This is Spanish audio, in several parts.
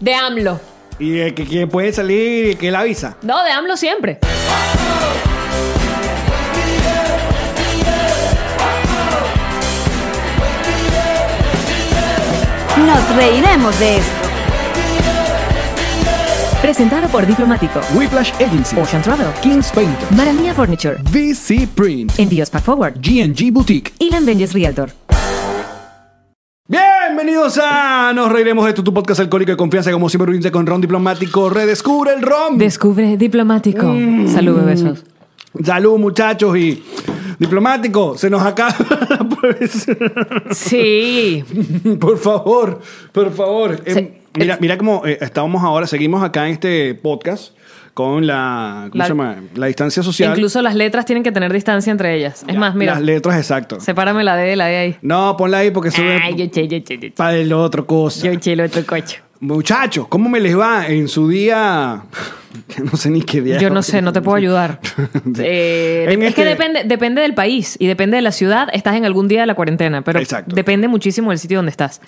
De AMLO. ¿Y de que quién puede salir y que la avisa? No, de AMLO siempre. Nos reiremos de esto. Presentado por Diplomático, Whiplash Agency, Ocean Travel, Kings Painter, Maranía Furniture, VC Print, Envíos Pack Forward G&G Boutique. y Benjes Realtor. Bienvenidos a Nos Reiremos de tu, tu podcast alcohólico de confianza, como siempre reunirte con Ron Diplomático. Redescubre el Ron. Descubre Diplomático. Mm. Salud, besos. Salud, muchachos, y Diplomático, se nos acaba la. Sí. Por favor, por favor. Eh, Sí. mira, mira cómo eh, estábamos ahora, seguimos acá en este podcast con la, ¿cómo La- se llama? La distancia social. Incluso las letras tienen que tener distancia entre ellas. Es más, mira. Las letras, exacto. Sepárame la D de la D ahí. No, ponla ahí porque sube Ay, yo che, yo che, yo che. para el otro cosa. Yo che, el otro cocho. Muchachos, ¿cómo me les va en su día? Que no sé ni qué día. Yo no sé, no te puedo ayudar. Eh, es que este- depende, depende del país y depende de la ciudad. Estás en algún día de la cuarentena, pero Exacto. depende muchísimo del sitio donde estás.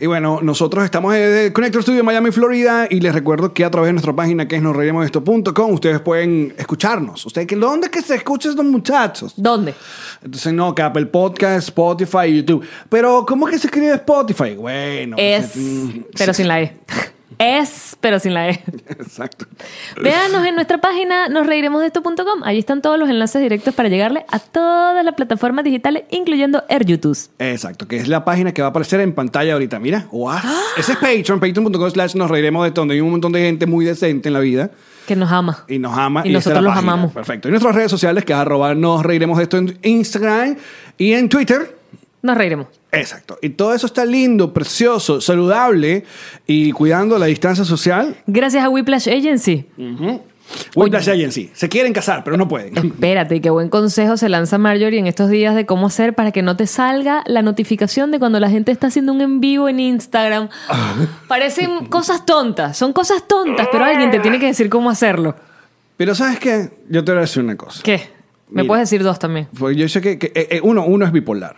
Y bueno, nosotros estamos en Connector Studio Miami, Florida, y les recuerdo que a través de nuestra página que es nosreiremosesto.com ustedes pueden escucharnos. ¿Ustedes que dónde es que se escuchan estos muchachos? ¿Dónde? Entonces, no, que Apple Podcast, Spotify, YouTube. Pero, ¿cómo que se escribe Spotify? Bueno. Es, mm, pero sin la E. Es, pero sin la E. Exacto. Véanos en nuestra página nosreiremosdeesto.com. Allí están todos los enlaces directos para llegarle a todas las plataformas digitales, incluyendo Air YouTube. Exacto, que es la página que va a aparecer en pantalla ahorita. Mira, wow. ¡Ah! Ese es Patreon, patreon.com slash nos reiremos de esto, donde hay un montón de gente muy decente en la vida. Que nos ama. Y nos ama. Y nosotros los página. amamos. Perfecto. Y nuestras redes sociales, que es arroba nos reiremos de esto en Instagram y en Twitter. Nos reiremos. Exacto. Y todo eso está lindo, precioso, saludable y cuidando la distancia social. Gracias a Whiplash Agency. Whiplash Agency. Se quieren casar, pero no pueden. Espérate, qué buen consejo se lanza Marjorie en estos días de cómo hacer para que no te salga la notificación de cuando la gente está haciendo un en vivo en Instagram. Parecen cosas tontas, son cosas tontas, pero alguien te tiene que decir cómo hacerlo. Pero ¿sabes qué? Yo te voy a decir una cosa. ¿Qué? Me puedes decir dos también. Pues yo sé que, que, eh, eh, uno, uno es bipolar.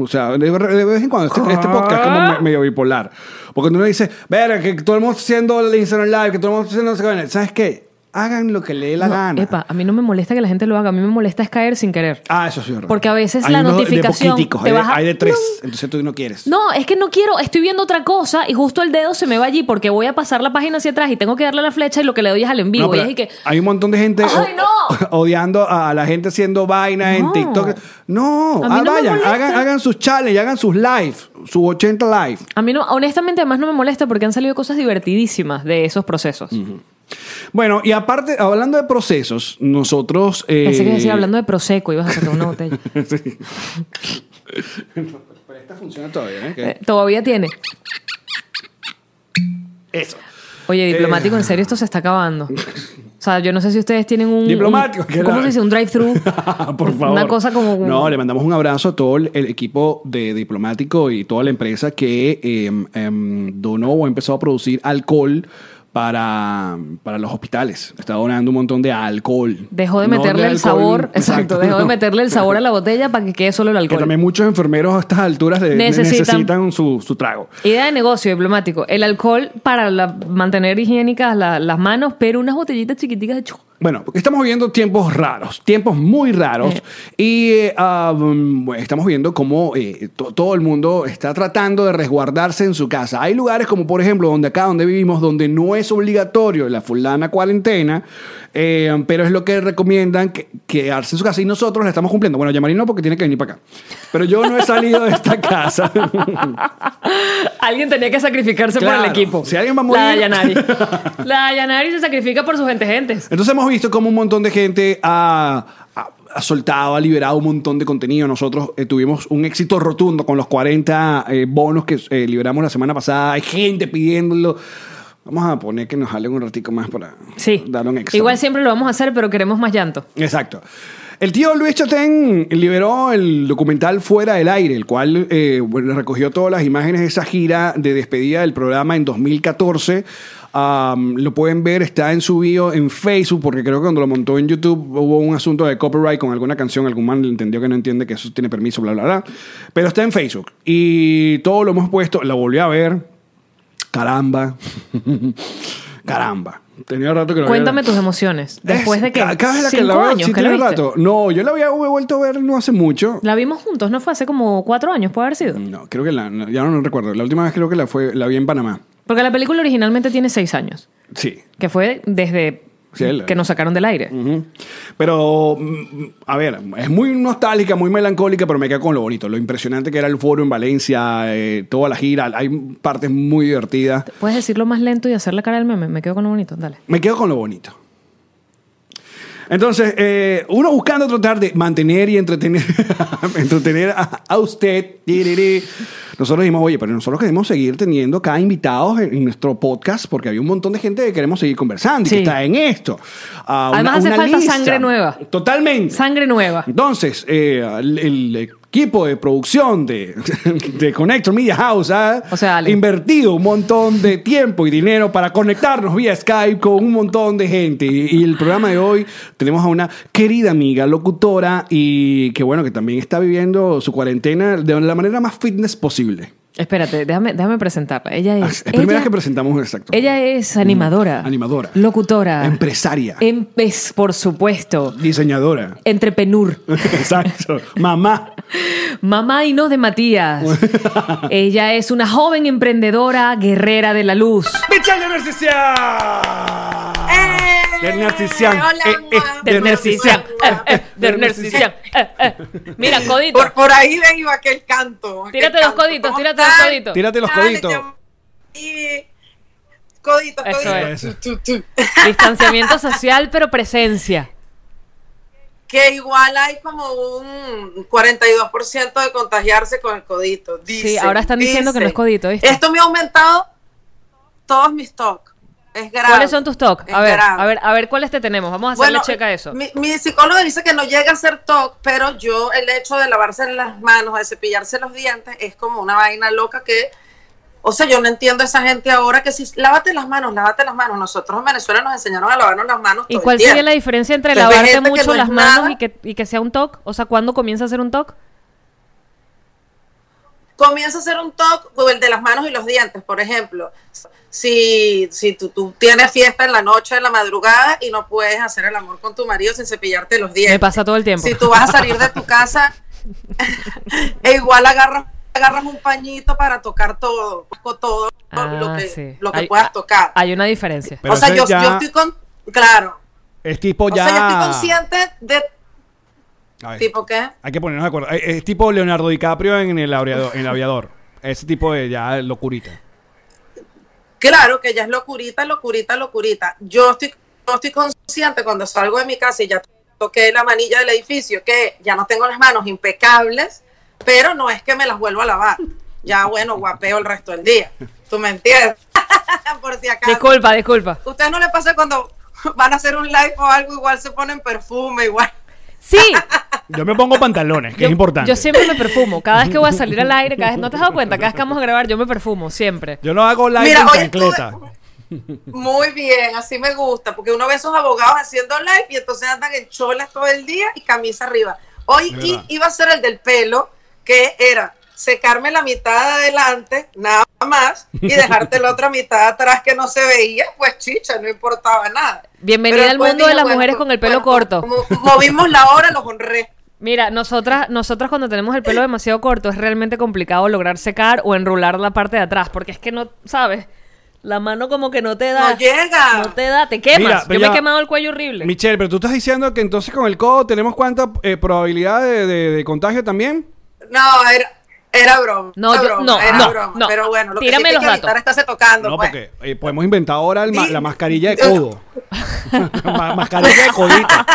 O sea, de, vez en cuando este, este podcast es como me- medio bipolar. Porque uno dice, ver, que todo el mundo está haciendo el Instagram Live, que todo el mundo está haciendo no sé qué", ¿sabes qué? Hagan lo que le dé la No, gana. Epa, a mí no me molesta que la gente lo haga, a mí me molesta es caer sin querer. Ah, eso sí verdad. Porque a veces Hay la de notificación te hay, de, baja- hay de tres. No. Entonces tú no quieres. No, es que no quiero, estoy viendo otra cosa y justo el dedo se me va allí porque voy a pasar la página hacia atrás y tengo que darle la flecha y lo que le doy es al en vivo. No, pero y es y que, Hay un montón de gente ¡Ay, no! odiando a la gente haciendo vaina en. TikTok. No, ah, vayan, hagan, hagan sus challenges, hagan sus live, sus 80 live. A mí no, honestamente, además no me molesta porque han salido cosas divertidísimas de esos procesos. Bueno, y aparte, hablando de procesos, nosotros... eh, Pensé que decía hablando de Prosecco, ibas a sacar una botella. Pero esta funciona todavía, ¿eh? ¿Qué? Eh, Todavía tiene. Eso. Oye, diplomático, Eh. en serio, esto se está acabando. O sea, yo no sé si ustedes tienen un. Diplomático, un- ¿Cómo la- se dice? Un drive-thru. Por favor. Una cosa como. No, le mandamos un abrazo a todo el, equipo de diplomático y toda la empresa que em, donó o empezó a producir alcohol para, para los hospitales. Está donando un montón de alcohol. Dejó de No meterle el sabor. Exacto, dejó de meterle el sabor a la botella para que quede solo el Que alcohol. también muchos enfermeros a estas alturas de- Necesitan- necesitan, su, su trago. Idea de negocio diplomático. El alcohol para la- mantener higiénicas la- las manos, pero unas botellitas chiquiticas de chu. Bueno, porque estamos viviendo tiempos raros, tiempos muy raros, Eh. y eh, bueno, estamos viendo cómo eh, to- todo el mundo está tratando de resguardarse en su casa. Hay lugares como, por ejemplo, donde acá donde vivimos, donde no es obligatorio la fulana cuarentena, eh, pero es lo que recomiendan que, quedarse en su casa y nosotros la estamos cumpliendo. Bueno, Yamari no porque tiene que venir para acá. Pero yo no he salido de esta casa. Alguien tenía que sacrificarse por el equipo. Si alguien va a La morir- Dayanari. La Dayanari se sacrifica por sus gente gentes. Entonces hemos visto como un montón de gente ha, ha- ha soltado, ha liberado un montón de contenido. Nosotros eh, tuvimos un éxito rotundo con los 40 eh, bonos que eh, liberamos la semana pasada. Hay gente pidiéndolo. Vamos a poner que nos jalen un ratico más para Sí. dar un extra. Igual siempre lo vamos a hacer, pero queremos más llanto. Exacto. El tío Luis Chatén liberó el documental Fuera del Aire, el cual eh, recogió todas las imágenes de esa gira de despedida del programa en 2014. Am, lo pueden ver, está en su bio en Facebook, porque creo que cuando lo montó en YouTube hubo un asunto de copyright con alguna canción, algún man entendió que no entiende que eso tiene permiso, bla, bla, bla. Pero está en Facebook. Y todo lo hemos puesto, lo volví a ver. Caramba. Caramba. Tenía rato que lo había- Cuéntame tus emociones. Después es- de que ca- cada vez que cinco la veo, años sí que la tiene viste. rato. No, yo la había vuelto a ver no hace mucho. La vimos juntos, ¿no fue hace como cuatro años? Puede haber sido. No, creo que la, no, ya no, recuerdo. La última vez creo que la fue la vi en Panamá. Porque la película originalmente tiene seis años. Sí. Que fue desde Sí, el- que nos sacaron del aire. Pero, mm, a ver, es muy nostálgica, muy melancólica, pero me quedo con lo bonito. Lo impresionante que era el foro en Valencia, eh, toda la gira. Hay partes muy divertidas. ¿Puedes decirlo más lento y hacer la cara del meme? Me quedo con lo bonito. Dale. Me quedo con lo bonito. Entonces, eh, uno buscando tratar de mantener y entretener, entretener a, a usted. Nosotros dijimos, oye, pero nosotros queremos seguir teniendo cada invitados en, en nuestro podcast porque había un montón de gente que queremos seguir conversando y que Sí. está en esto. Ah, Además hace falta sangre nueva. Totalmente. Sangre nueva. Entonces, eh, el, el equipo de producción de, de Connector Media House ha O sea, invertido un montón de tiempo y dinero para conectarnos vía Skype con un montón de gente. Y, y el programa de hoy tenemos a una querida amiga, locutora y que bueno, que también está viviendo su cuarentena de la manera más fitness posible. Espérate, déjame, déjame presentarla. Ella Ah, es. Es primera ella, vez que presentamos exacto. ella es animadora. Animadora. Locutora. Empresaria. Em- es, por supuesto. Diseñadora. Entrepenur. Exacto. Mamá. Mamá y no de Matías. Ella es una joven emprendedora, guerrera de la luz. ¡Michelle de Narcisian! De Narcisian. Hola, Eh, eh, mamá. de De Narcisian. Narcisian. Eh, eh, de Narcisian. Mira, codito. Por, por ahí le iba aquel canto. aquel Tírate los coditos, ¿Cómo tírate los coditos. Tírate los coditos. Y- Coditos, Eso coditos. es. Distanciamiento social, pero presencia. Que igual hay como un 42% de contagiarse con el codito. Sí, ahora están diciendo que no es codito, ¿viste? Esto me ha aumentado todos mis TOC. Es grave. ¿Cuáles son tus TOC? A ver, grave. a ver, a ver cuáles te tenemos. Vamos a hacerle checa a eso. Mi, mi psicólogo dice que no llega a ser TOC, pero yo el hecho de lavarse las manos, de cepillarse los dientes, es como una vaina loca que, o sea, yo no entiendo a esa gente ahora que si lávate las manos, lávate las manos. Nosotros en Venezuela nos enseñaron a lavarnos las manos. ¿Y todo el cuál sería la diferencia entre Entonces, lavarte mucho no las manos y que, y que sea un TOC? O sea, ¿cuándo comienza a ser un TOC? Comienza a ser un TOC o el de las manos y los dientes, por ejemplo. Si, si tú, tú tienes fiesta en la noche, en la madrugada y no puedes hacer el amor con tu marido sin cepillarte los dientes. Me pasa todo el tiempo. Si tú vas a salir de tu casa, e igual agarras, agarras un pañito para tocar todo, todo lo Ah, que, sí. lo que Hay- puedas tocar. Hay una diferencia. Pero o sea, yo, ya- yo estoy con, claro, Es tipo o ya. sea, yo estoy consciente de A ver, tipo qué. Hay que ponernos de acuerdo. Es, es tipo Leonardo DiCaprio en el aviador. En el aviador. Ese tipo de ya locurita. Claro que ya es locurita, locurita, locurita. Yo estoy, yo estoy consciente cuando salgo de mi casa y ya toqué la manilla del edificio, que ya no tengo las manos impecables, pero no es que me las vuelvo a lavar. Ya, bueno, guapeo el resto del día. ¿Tú me entiendes? Por si acaso. Disculpa, disculpa. ¿Ustedes no les pasa cuando van a hacer un live o algo, igual se ponen perfume, igual? Sí, Yo me pongo pantalones, que yo, es importante. yo siempre me perfumo. Cada vez que voy a salir al aire, cada vez, ¿no te has dado cuenta? Cada vez que vamos a grabar, yo me perfumo, siempre. Yo no hago live Mira, en chancleta. Muy bien, así me gusta, porque uno ve esos abogados haciendo live y entonces andan en cholas todo el día y camisa arriba. Hoy iba a ser el del pelo, que era secarme la mitad de adelante, nada más, y dejarte la otra mitad atrás que no se veía, pues chicha, no importaba nada. Bienvenida Pero al mundo de las bueno, mujeres con el pelo bueno, corto. Como movimos la hora, los honré. Mira, nosotras, nosotras cuando tenemos el pelo demasiado corto es realmente complicado lograr secar o enrular la parte de atrás, porque es que no, ¿sabes? La mano como que no te da. No llega. No te da, te quemas. Mira, Yo me he quemado el cuello horrible. Michelle, pero tú estás diciendo que entonces con el codo tenemos cuánta eh, probabilidad de, de- de contagio también. No, era, Era broma. No, era yo- broma, no, era no, broma. no. Pero bueno, lo Tírame que sí los que datos. estarse tocando. No, pues. porque eh, podemos inventar ahora el ma- Sí. la mascarilla de codo. Ma- mascarilla de codita.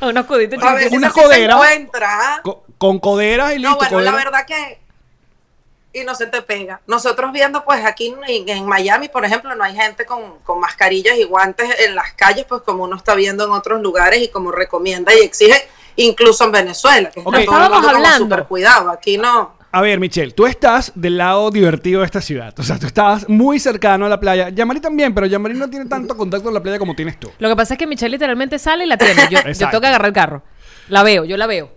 Unos chiquitos. si una codera. encuentra, ¿ah? Co- con coderas y listo. No, bueno, la verdad que y no se te pega. Nosotros viendo, pues aquí en, en Miami, por ejemplo, no hay gente con, con mascarillas y guantes en las calles, pues como uno está viendo en otros lugares y como recomienda y exige, incluso en Venezuela, que está Ok. todo el Estábamos mundo súper cuidado. Aquí no. A ver, Michelle, tú estás del lado divertido de esta ciudad. O sea, tú estabas muy cercano a la playa. Yamari también, pero Yamari no tiene tanto contacto con la playa como tienes tú. Lo que pasa es que Michelle literalmente sale y la tiene. Yo, yo tengo que agarrar el carro. La veo, yo la veo.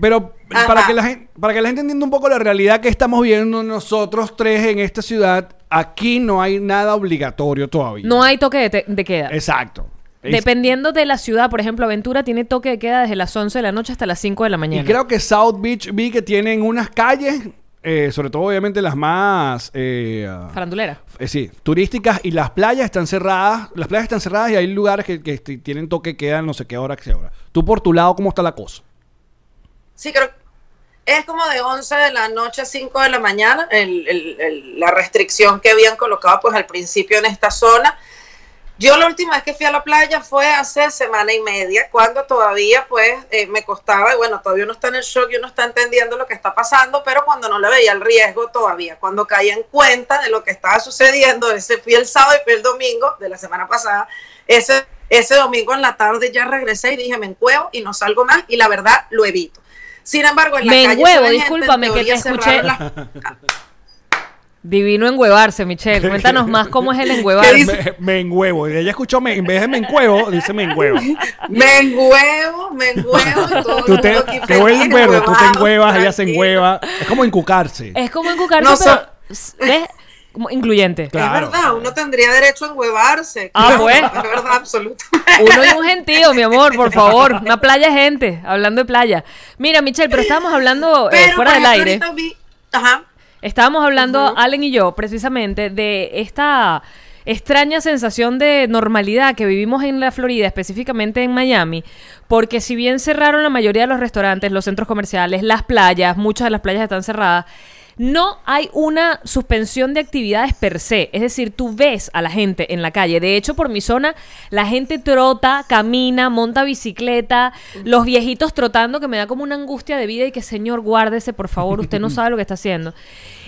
Pero Ajá. para que, la gente, para que la gente entienda un poco la realidad que estamos viendo nosotros tres en esta ciudad, aquí no hay nada obligatorio todavía. No hay toque de, te- de queda. Exacto. Dependiendo de la ciudad, por ejemplo, Aventura tiene toque de queda desde las 11 de la noche hasta las 5 de la mañana. y creo que South Beach vi que tienen unas calles, eh, sobre todo obviamente las más... eh, ah, Farandulera. eh, sí, turísticas y las playas están cerradas. Las playas están cerradas y hay lugares que, que este, tienen toque de queda no sé qué hora, qué hora. Tú por tu lado, ¿cómo está la cosa? Sí, creo es como de 11 de la noche a 5 de la mañana, el- el- el- la restricción que habían colocado pues al principio en esta zona. Yo la última vez que fui a la playa fue hace semana y media, cuando todavía pues eh, me costaba, y bueno, todavía uno está en el shock y uno está entendiendo lo que está pasando, pero cuando no le veía el riesgo todavía, cuando caía en cuenta de lo que estaba sucediendo, ese fui el sábado y fui el domingo de la semana pasada, ese, ese domingo en la tarde ya regresé y dije, me encuevo y no salgo más, y la verdad lo evito. Sin embargo, en la Me calle enhuevo, se ve gente, en discúlpame que te escuché. Divino enhuevarse, Michelle. Cuéntanos más cómo es el ¿Qué enhuevarse. dice? Me, me enhuevo. Y ella escuchó, me, en vez de me encuevo, dice me enhuevo. Me enhuevo, me enhuevo. y todo Tú te, verbo, tú te enhuevas, ella se enhueva. Es como encucarse. Es como encucarse, No, pero... so- ¿Ves? Como incluyente. Claro. Es verdad, uno tendría derecho a enhuevarse. Ah, claro, pues. Es verdad, absolutamente. Uno y un gentío, mi amor, por favor. Una playa gente, hablando de playa. Mira, Michelle, pero estábamos hablando eh, Pero, fuera por del ejemplo, aire. vi- Ajá. Estábamos hablando, Allen y yo, precisamente, de esta extraña sensación de normalidad que vivimos en la Florida, específicamente en Miami, porque si bien cerraron la mayoría de los restaurantes, los centros comerciales, las playas, muchas de las playas están cerradas, no hay una suspensión de actividades per se. Es decir, tú ves a la gente en la calle. De hecho, por mi zona, la gente trota, camina, monta bicicleta, los viejitos trotando, que me da como una angustia de vida y que, señor, guárdese, por favor, usted no sabe lo que está haciendo.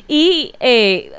Y eh,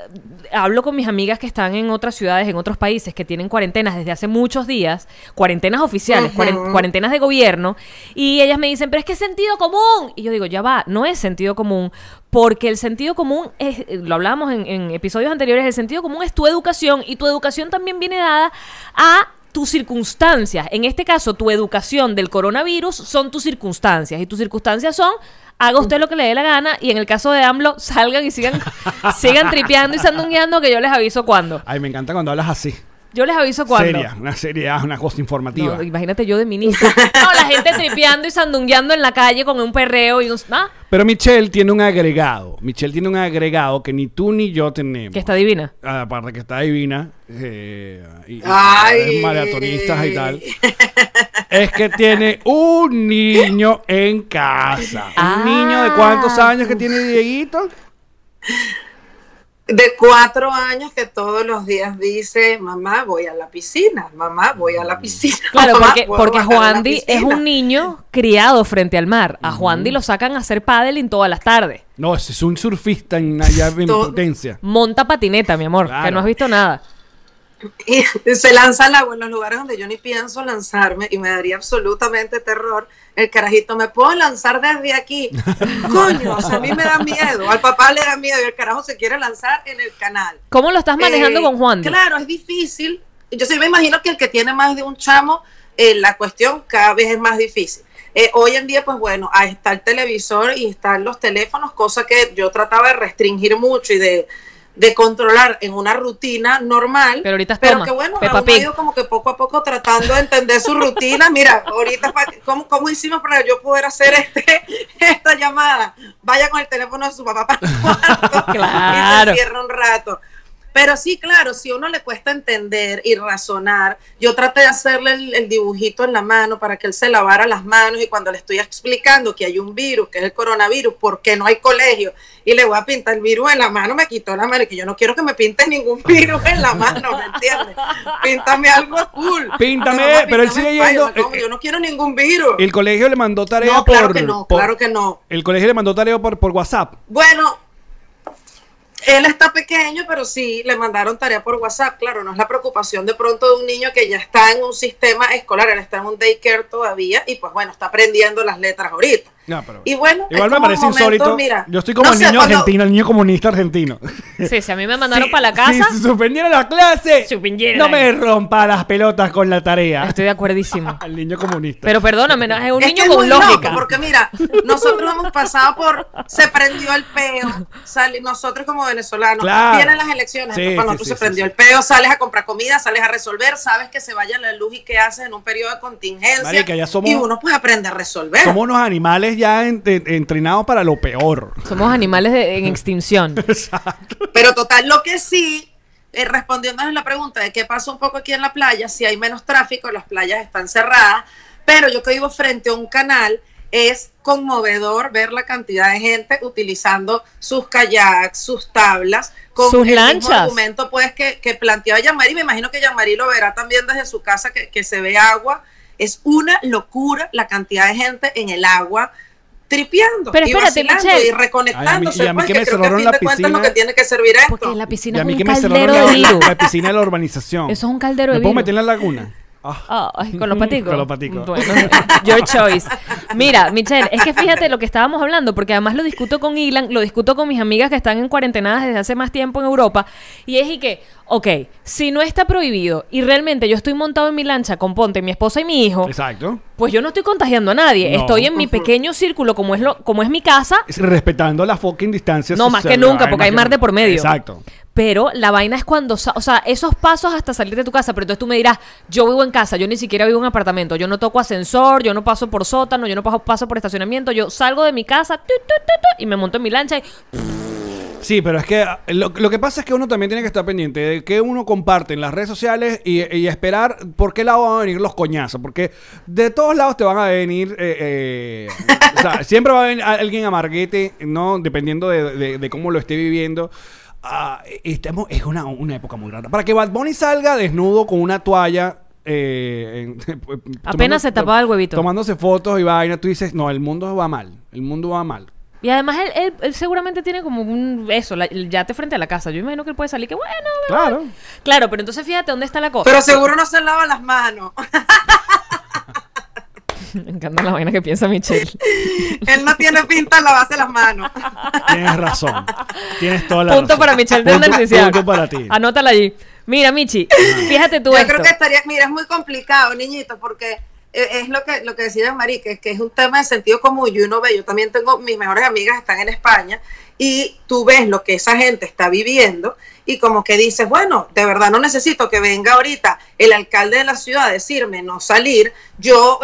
hablo con mis amigas que están en otras ciudades, en otros países, que tienen cuarentenas desde hace muchos días, cuarentenas oficiales, cuaren- cuarentenas de gobierno, y ellas me dicen, pero es que es sentido común. Y yo digo, ya va, no es sentido común, porque el sentido común, es, eh, lo hablábamos en, episodios anteriores, el sentido común es tu educación, y tu educación también viene dada a tus circunstancias. En este caso, tu educación del coronavirus son tus circunstancias, y tus circunstancias son haga usted lo que le dé la gana y en el caso de AMLO salgan y sigan sigan tripeando y sandungueando que yo les aviso cuándo. Ay, me encanta cuando hablas así. Yo les aviso cuándo. Seria, una seriedad, una cosa informativa. No, imagínate yo de ministro. No, la gente tripeando y sandungueando en la calle con un perreo y un... ¿ah? Pero Michelle tiene un agregado. Michelle tiene un agregado que ni tú ni yo tenemos. Que está divina. Aparte que está divina. eh, y, y Ay. maratonistas y tal. es que tiene un niño en casa. Ah. Un niño de cuántos años que tiene Dieguito. De cuatro años que todos los días dice, mamá, voy a la piscina, mamá, voy a la piscina. Claro, mamá, porque, porque bajar a la Juan Di es piscina". un niño criado frente al mar. A Juan Di lo sacan a hacer paddling todas las tardes. No, ese es un surfista en allá en potencia. Monta patineta, mi amor, que no has visto nada. Y se lanza al agua en los lugares donde yo ni pienso lanzarme y me daría absolutamente terror. El carajito, ¿me puedo lanzar desde aquí? Coño, o sea, a mí me da miedo. Al papá le da miedo y el carajo se quiere lanzar en el canal. ¿Cómo lo estás manejando Eh, con Juan? Claro, es difícil. Yo sí me imagino que el que tiene más de un chamo, eh, la cuestión cada vez es más difícil. Eh, hoy en día, pues bueno, ahí está el televisor y están los teléfonos, cosa que yo trataba de restringir mucho y de, de controlar en una rutina normal. Pero ahorita pero toma, que bueno, Peppa Pig. ido como que poco a poco tratando de entender su rutina. Mira, ahorita, ¿cómo, cómo hicimos para yo poder hacer este esta llamada? Vaya con el teléfono de su papá para el cuarto Claro. y se cierra un rato. Pero sí, claro, si a uno le cuesta entender y razonar, yo traté de hacerle el, el dibujito en la mano para que él se lavara las manos y cuando le estoy explicando que hay un virus, que es el coronavirus, porque no hay colegio, y le voy a pintar el virus en la mano, me quitó la mano, y que yo no quiero que me pinten ningún virus en la mano, ¿me entiendes? Píntame algo cool. Píntame, pero él sigue yendo- Spider-Man. No, eh, yo no quiero ningún virus. El colegio le mandó tarea No, por. claro que no, por- claro que no. El colegio le mandó tarea por, por WhatsApp. Bueno, él está pequeño, pero sí le mandaron tarea por WhatsApp. Claro, no es la preocupación de pronto de un niño que ya está en un sistema escolar, él está en un daycare todavía y pues bueno, está aprendiendo las letras ahorita. No, pero- Y bueno, Igual me parece momentos, insólito. mira, Yo estoy como no el sé, niño cuando- argentino, el niño comunista argentino. Sí, si a mí me mandaron para la casa, Si se suspendiera la clase, no me rompa las pelotas con la tarea. estoy de acuerdísimo. Al niño comunista. Pero perdóname, no, es un Es niño que es con muy lógica. loco, porque mira, nosotros hemos pasado por, se prendió el peo, sali- nosotros como venezolanos, Claro. vienen las elecciones, Sí, cuando sí, tú sí, se sí, prendió sí. el peo, sales a comprar comida, sales a resolver, sabes que se vaya la luz y qué haces en un periodo de contingencia, Marica, ya somos- y uno pues aprende a resolver. Somos unos animales ya en- en- entrenados para lo peor. Somos animales de- en extinción. Pero total, lo que sí, eh, respondiendo a la pregunta de qué pasa un poco aquí en la playa, si hay menos tráfico, las playas están cerradas, pero yo que vivo frente a un canal, es conmovedor ver la cantidad de gente utilizando sus kayaks, sus tablas, con Sus el mismo lanchas. argumento pues que, que planteaba Yamari, me imagino que Yamari lo verá también desde su casa, que, que se ve agua, es una locura la cantidad de gente en el agua tripeando Pero y espérate, vacilando Michelle. y reconectándose, Ay, a mí- y a mí pues, que que me creo que a cerraron fin la de cuentas es lo piscina. que tiene que servir esto. Porque la piscina Y a es un que caldero la, de virus. la piscina de la urbanización. Eso es un caldero de ¿Me puedo virus. meter en la laguna? Ah. Ay, con los paticos. Con los paticos. Bueno, your choice. Mira, Michelle, es que fíjate lo que estábamos hablando, porque además lo discuto con Ilan, lo discuto con mis amigas que están en cuarentenadas desde hace más tiempo en Europa, y es y que, ok, si no está prohibido y realmente yo estoy montado en mi lancha con Ponte, mi esposa y mi hijo, Exacto. pues yo no estoy contagiando a nadie. No. Estoy en mi pequeño círculo, como es, lo, como es mi casa, Es respetando la fucking distancia No, más que nunca, porque hay mar de por medio. Exacto. Pero la vaina es cuando, o sea, esos pasos hasta salir de tu casa, pero entonces tú me dirás, yo vivo en casa, yo ni siquiera vivo en apartamento, yo no toco ascensor, yo no paso por sótano, yo no paso, paso por estacionamiento, yo salgo de mi casa y me monto en mi lancha y Sí, pero es que ah, lo, que pasa es que uno también tiene que estar pendiente de que uno comparte en las redes sociales y, esperar por qué lado van a venir los coñazos. Porque de todos lados te van a venir. eh, eh, o sea, siempre va a venir alguien amarguete, ¿no? Dependiendo de, de- de cómo lo esté viviendo. Ah, estamos, es una, una época muy rara. Para que Bad Bunny salga desnudo con una toalla. eh, en- Apenas se tapaba el huevito. Tomándose fotos y vaina, tú dices, no, el mundo va mal. El mundo va mal. Y además él, él- él seguramente tiene como un eso, la- el yate frente a la casa. Yo imagino que él puede salir que bueno. Claro. Claro, pero entonces fíjate dónde está la cosa. Pero seguro no se lava las manos. Me encanta la vaina que piensa Michelle. Él no tiene pinta de lavarse las manos. Tienes razón. Tienes toda la Punto razón. para Michelle de Punto- decisión. Punto para ti. Anótala allí. Mira, Michi, fíjate tú Yo esto. creo que estaría, mira, es muy complicado, niñito, porque eh, es lo que, lo que decía Mari, que, que es un tema de sentido común y uno ve, yo también tengo, mis mejores amigas están en España y tú ves lo que esa gente está viviendo y como que dices, bueno, de verdad no necesito que venga ahorita el alcalde de la ciudad a decirme no salir, yo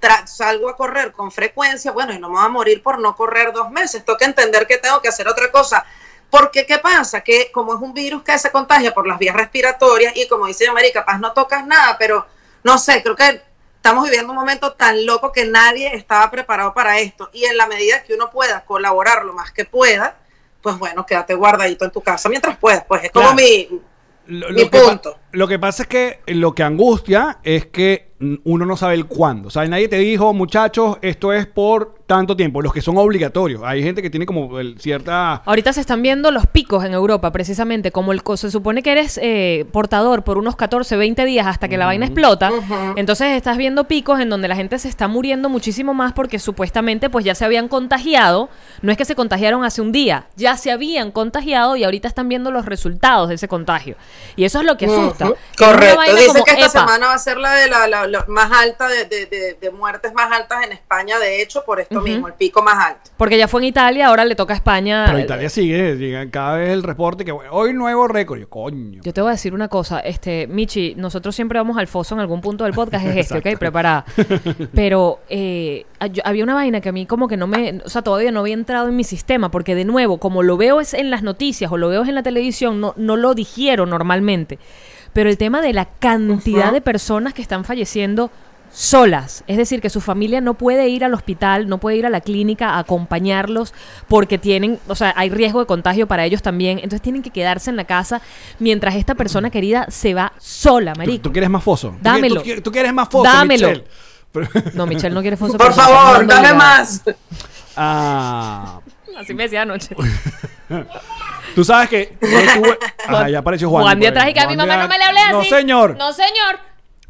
tra- salgo a correr con frecuencia, bueno, y no me voy a morir por no correr dos meses, tengo que entender que tengo que hacer otra cosa. Porque, ¿qué pasa? Que como es un virus que se contagia por las vías respiratorias y como dice Mari, capaz no tocas nada, pero no sé, creo que estamos viviendo un momento tan loco que nadie estaba preparado para esto. Y en la medida que uno pueda colaborar lo más que pueda, pues bueno, quédate guardadito en tu casa mientras puedas. Pues es como Claro. mi... Lo, Mi lo punto. Lo que pasa es que lo que angustia es que uno no sabe el cuándo. O sea, nadie te dijo, muchachos, esto es por tanto tiempo. Los que son obligatorios. Hay gente que tiene como el- cierta... Ahorita se están viendo los picos en Europa, precisamente, como el se supone que eres eh, portador por unos 14, 20 días hasta que la vaina explota. Entonces estás viendo picos en donde la gente se está muriendo muchísimo más porque supuestamente pues ya se habían contagiado. No es que se contagiaron hace un día, ya se habían contagiado y ahorita están viendo los resultados de ese contagio. Y eso es lo que asusta. Correcto. como, que esta epa, semana va a ser la de la, la- la más alta de, de- de- de muertes más altas en España, de hecho, por esto mismo, el pico más alto. Porque ya fue en Italia, ahora le toca a España. Pero Italia sigue, llega cada vez el reporte que bueno, hoy nuevo récord. Yo, coño. Yo te voy a decir una cosa, este, Michi, nosotros siempre vamos al foso en algún punto del podcast, es este, ¿ok? Preparada. Pero eh, yo- había una vaina que a mí como que no me, o sea, todavía no había entrado en mi sistema, porque de nuevo, como lo veo es en las noticias o lo veo es en la televisión, no, no lo digiero normalmente. Pero el tema de la cantidad de personas que están falleciendo solas, es decir, que su familia no puede ir al hospital, no puede ir a la clínica a acompañarlos porque tienen, o sea, hay riesgo de contagio para ellos también, entonces tienen que quedarse en la casa mientras esta persona querida se va sola, ¿Tú, marico. tú quieres más foso? ¿Tú Dámelo. ¿Tú, quieres más foso, Dámelo. Michelle? No, Michelle no quiere foso. Por favor, dame más. ah, Así me decía anoche. tú sabes que yo tuve... Ajá, ya apareció Juan. Juan y que a mi mamá no me le hable así. No, señor. No, señor.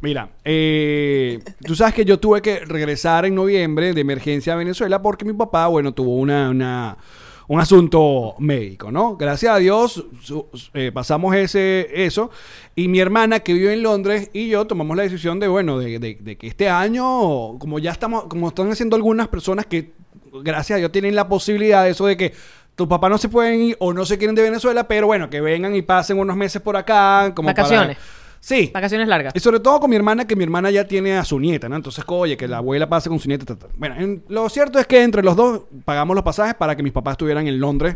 Mira, eh, tú sabes que yo tuve que regresar en noviembre de emergencia a Venezuela porque mi papá, bueno, tuvo una, una- un asunto médico, ¿no? Gracias a Dios su- eh, pasamos ese, eso y mi hermana que vive en Londres y yo tomamos la decisión de, bueno, de, de- de que este año, como ya estamos, como están haciendo algunas personas que, gracias a Dios, tienen la posibilidad de eso de que tus papás no se pueden ir o no se quieren de Venezuela, pero bueno, que vengan y pasen unos meses por acá. Como para- Vacaciones. Sí. Vacaciones largas. Y sobre todo con mi hermana, que mi hermana ya tiene a su nieta, ¿no? Entonces, oye, que la abuela pase con su nieta. ta, ta. Bueno, en- lo cierto es que entre los dos pagamos los pasajes para que mis papás estuvieran en Londres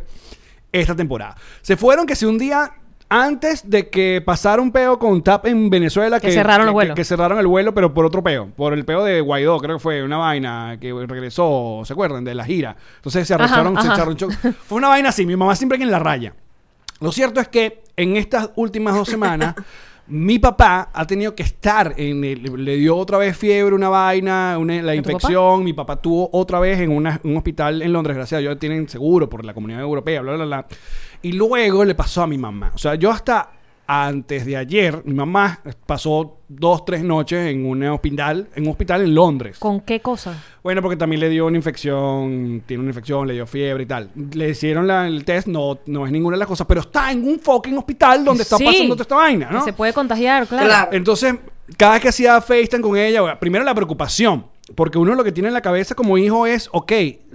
esta temporada. Se fueron que si un día antes de que pasara un peo con TAP en Venezuela. Que cerraron que- vuelos. Que, cerraron el vuelo, pero por otro peo. Por el peo de Guaidó, creo que fue una vaina que regresó, ¿se acuerdan? De la gira. Entonces se Ajá, arrecharon, se ajá. echaron Fue una vaina así, mi mamá siempre en la raya. Lo cierto es que en estas últimas dos semanas, mi papá ha tenido que estar en el- le dio otra vez fiebre, una vaina, una- la ¿A tu infección. Mi papá tuvo otra vez en una- un hospital en Londres, gracias a Dios tienen seguro por la comunidad europea, bla, bla, bla. Y luego le pasó a mi mamá. O sea, yo hasta antes de ayer, mi mamá pasó dos, tres noches en un hospital, en un hospital en Londres. ¿Con qué cosa? Bueno, porque también le dio una infección, tiene una infección, le dio fiebre y tal. Le hicieron la- el test, no, no es ninguna de las cosas, pero está en un fucking hospital donde está Sí. pasando toda esta vaina, ¿no? Que se puede contagiar, claro. Claro. Entonces, cada vez que hacía FaceTime con ella, primero la preocupación. Porque uno lo que tiene en la cabeza como hijo es, ok,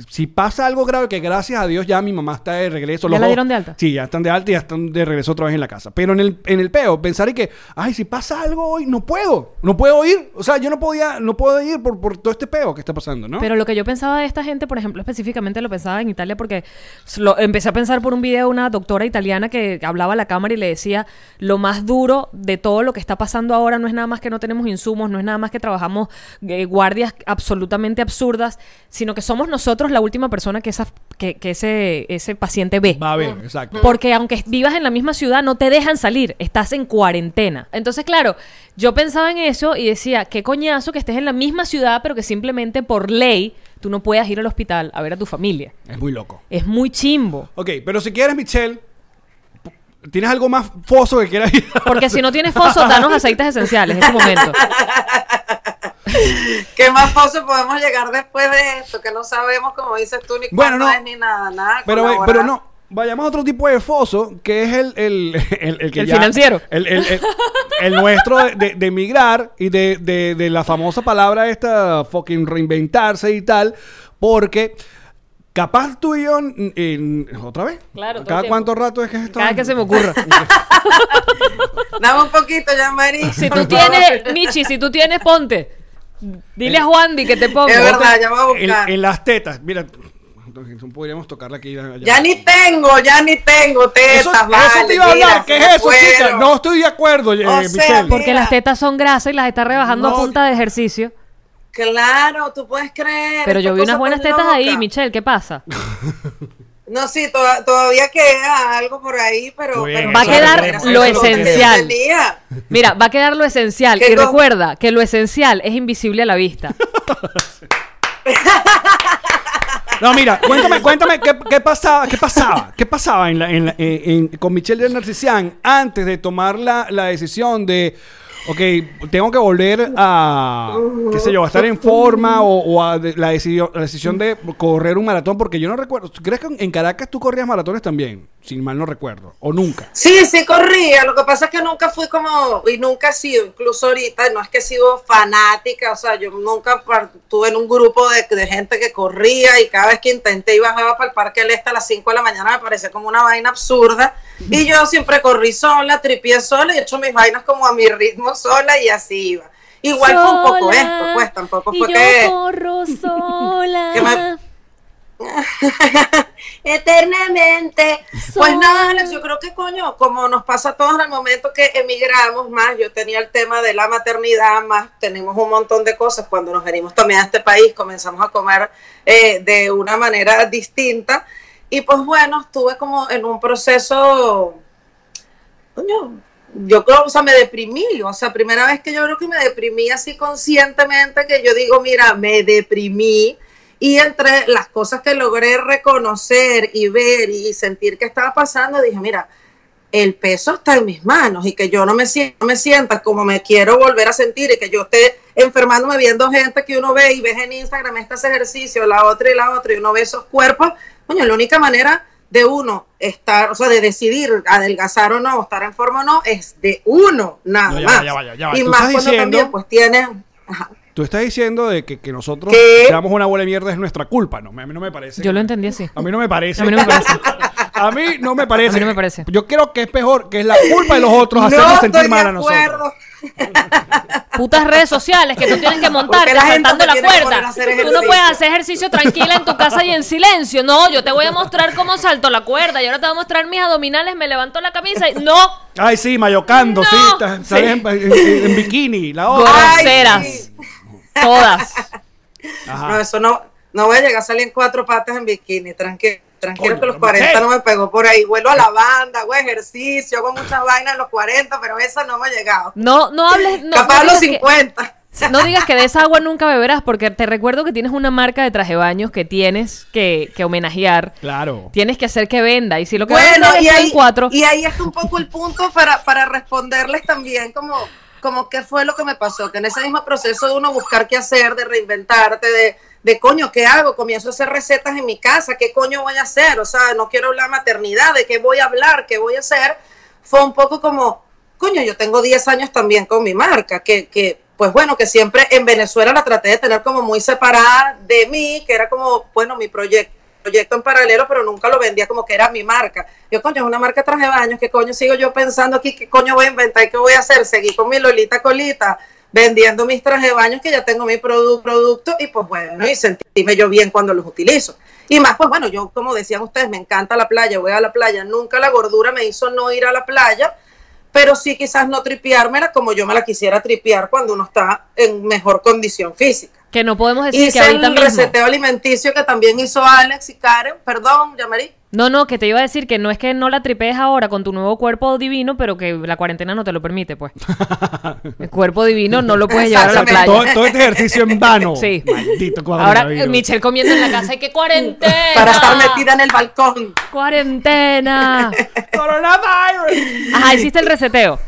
si pasa algo grave, que gracias a Dios ya mi mamá está de regreso. ¿Ya la dieron de alta? Sí, ya están de alta y ya están de regreso otra vez en la casa. Pero en el, en el peo, pensar y que, ay, si pasa algo hoy, no puedo. No puedo ir. O sea, yo no podía, no puedo ir por, por todo este peo que está pasando, ¿no? Pero lo que yo pensaba de esta gente, por ejemplo, específicamente lo pensaba en Italia porque lo, empecé a pensar por un video de una doctora italiana que hablaba a la cámara y le decía, lo más duro de todo lo que está pasando ahora no es nada más que no tenemos insumos, no es nada más que trabajamos eh, guardias absolutamente absurdas, sino que somos nosotros la última persona que, esa, que, que ese, ese paciente ve. Va a ver, exacto. Porque aunque vivas en la misma ciudad, no te dejan salir, estás en cuarentena. Entonces, claro, yo pensaba en eso y decía, qué coñazo que estés en la misma ciudad, pero que simplemente por ley tú no puedas ir al hospital a ver a tu familia. Es muy loco. Es muy chimbo. Ok, pero si quieres, Michelle, ¿tienes algo más foso que quieras ir? Porque si no tienes foso, danos aceites esenciales en este momento. ¿Qué más foso podemos llegar después de esto? Que no sabemos, como dices tú, ni Bueno, cuándo no. es ni nada, nada. Pero, pero no, vayamos a otro tipo de foso, que es el, el, el, el que El ya- financiero. El, el- el- el nuestro de, de- y de, de- de la famosa palabra esta, fucking reinventarse y tal, porque capaz tú y yo, en- en- ¿otra vez? Claro, ¿Cada cuánto rato es que es esto? Cada vez que se me ocurra. Dame un poquito, ya, Mari. Si tú tienes, Michi, si tú tienes, ponte. Dile a Juandi que te ponga. Es verdad, ya voy a En, buscar. en las tetas, mira, podríamos tocarla aquí. allá. Ya ni tengo, ya ni tengo tetas, Eso, eso te iba a mira, hablar, ¿qué es eso, chica? No estoy de acuerdo, eh, O sea, Michelle. Porque Mira. las tetas son grasas y las está rebajando No. a punta de ejercicio. Claro, tú puedes creer. Pero yo vi unas buenas tetas ahí. Michelle, ¿qué pasa? No, sí, toda- todavía queda algo por ahí, pero... Va a quedar lo queremos. esencial. Mira, va a quedar lo esencial. ¿Qué Y recuerda que lo esencial es invisible a la vista. No, mira, cuéntame, cuéntame qué, qué pasaba, qué pasaba, qué pasaba en la- en la- en- en- con Michelle del Narcisian antes de tomar la, la decisión de, Ok, tengo que volver a, qué sé yo, a estar en forma o, a la, decisión, la decisión de correr un maratón, porque yo no recuerdo. ¿Crees que en Caracas tú corrías maratones también? Si mal no recuerdo. ¿O nunca? Sí, sí corría. Lo que pasa es que nunca fui como, y nunca he sido, incluso ahorita, no es que he sido fanática, o sea, yo nunca par- estuve en un grupo de, de gente que corría y cada vez que intenté y bajaba para el Parque del Este a las 5 de la mañana me parecía como una vaina absurda. Y yo siempre corrí sola, tripié sola y he hecho mis vainas como a mi ritmo sola y así iba. Igual fue un poco esto, pues tampoco fue yo que... corro sola. que me- Eternamente. Pues nada, Alex, yo creo que coño, como nos pasa a todos en el momento que emigramos más, yo tenía el tema de la maternidad, más tenemos un montón de cosas. Cuando nos venimos también a este país, comenzamos a comer eh, de una manera distinta. Y pues bueno, estuve como en un proceso, coño, yo creo, o sea, me deprimí, o sea, primera vez que yo creo que me deprimí así conscientemente, que yo digo, mira, me deprimí. Y entre las cosas que logré reconocer y ver y sentir que estaba pasando, dije, mira, el peso está en mis manos y que yo no me, no me sienta como me quiero volver a sentir y que yo esté enfermándome viendo gente que uno ve y ves en Instagram este ejercicio, la otra y la otra y uno ve esos cuerpos, coño, la única manera de uno estar, o sea, de decidir adelgazar o no, estar en forma o no, es de uno, nada No, ya va, más. ya va, ya va. Y más cuando diciendo- también pues tienes... ajá. Tú estás diciendo de que, que nosotros ¿Qué? seamos una bola de mierda es nuestra culpa. No, a mí no me parece. Yo lo entendí así. A mí no me parece. A mí no me parece. A mí no me parece. A mí no me parece. Yo creo que es peor, que es la culpa de los otros hacernos no sentir mal a nosotros. Putas redes sociales que tú tienes que gente saltando la cuerda. Tú no puedes hacer ejercicio tranquila en tu casa y en silencio. No, yo te voy a mostrar cómo salto la cuerda y ahora te voy a mostrar mis abdominales, me levanto la camisa y no, Ay, sí, mayocando, No. sí. Sales en, en- en bikini, la otra. Groseras. sí. Todas. Ajá. No, eso no, no voy a llegar a salir en cuatro patas en bikini, tranquilo. Tranquilo que los pero 40 Michelle. no me pegó por ahí. Vuelo a la banda, hago ejercicio, hago muchas vainas en los 40, pero esa no me ha llegado. No, no hables. No, Capaz no a los digas que- 50. No digas que de esa agua nunca beberás, porque te recuerdo que tienes una marca de traje de baños que tienes que, que homenajear. Claro. Tienes que hacer que venda. Y si lo que Bueno, y ahí, cuatro. y ahí está un poco el punto para, para responderles también como, como qué fue lo que me pasó, que en ese mismo proceso de uno buscar qué hacer, de reinventarte, de, de coño, ¿qué hago? Comienzo a hacer recetas en mi casa, ¿qué coño voy a hacer? O sea, no quiero hablar maternidad, ¿de qué voy a hablar? ¿Qué voy a hacer? Fue un poco como, coño, yo tengo 10 años también con mi marca, que, que pues bueno, que siempre en Venezuela la traté de tener como muy separada de mí, que era como, bueno, mi proyecto proyecto en paralelo, pero nunca lo vendía como que era mi marca. Yo, coño, es una marca traje baños, ¿qué coño sigo yo pensando aquí? ¿Qué coño voy a inventar? ¿Qué voy a hacer? Seguí con mi Lolita Colita, vendiendo mis trajes de baños, que ya tengo mi produ- producto, y pues bueno, y sentíme yo bien cuando los utilizo. Y más, pues bueno, yo, como decían ustedes, me encanta la playa, voy a la playa, nunca la gordura me hizo no ir a la playa, pero sí quizás no tripeármela como yo me la quisiera tripear cuando uno está en mejor condición física. Que no podemos decir que ahorita el mismo. reseteo alimenticio que también hizo Alex y Karen. Perdón, Yamari. No, no, que te iba a decir que no es que no la tripees ahora con tu nuevo cuerpo divino, pero que la cuarentena no te lo permite, pues. El cuerpo divino no lo puedes llevar a la playa. Todo, todo este ejercicio en vano. Sí. Maldito cuadro Ahora. Michelle comiendo en la casa, ¡y qué cuarentena! Para estar metida en el balcón. ¡Cuarentena! Coronavirus. Ajá, hiciste el reseteo.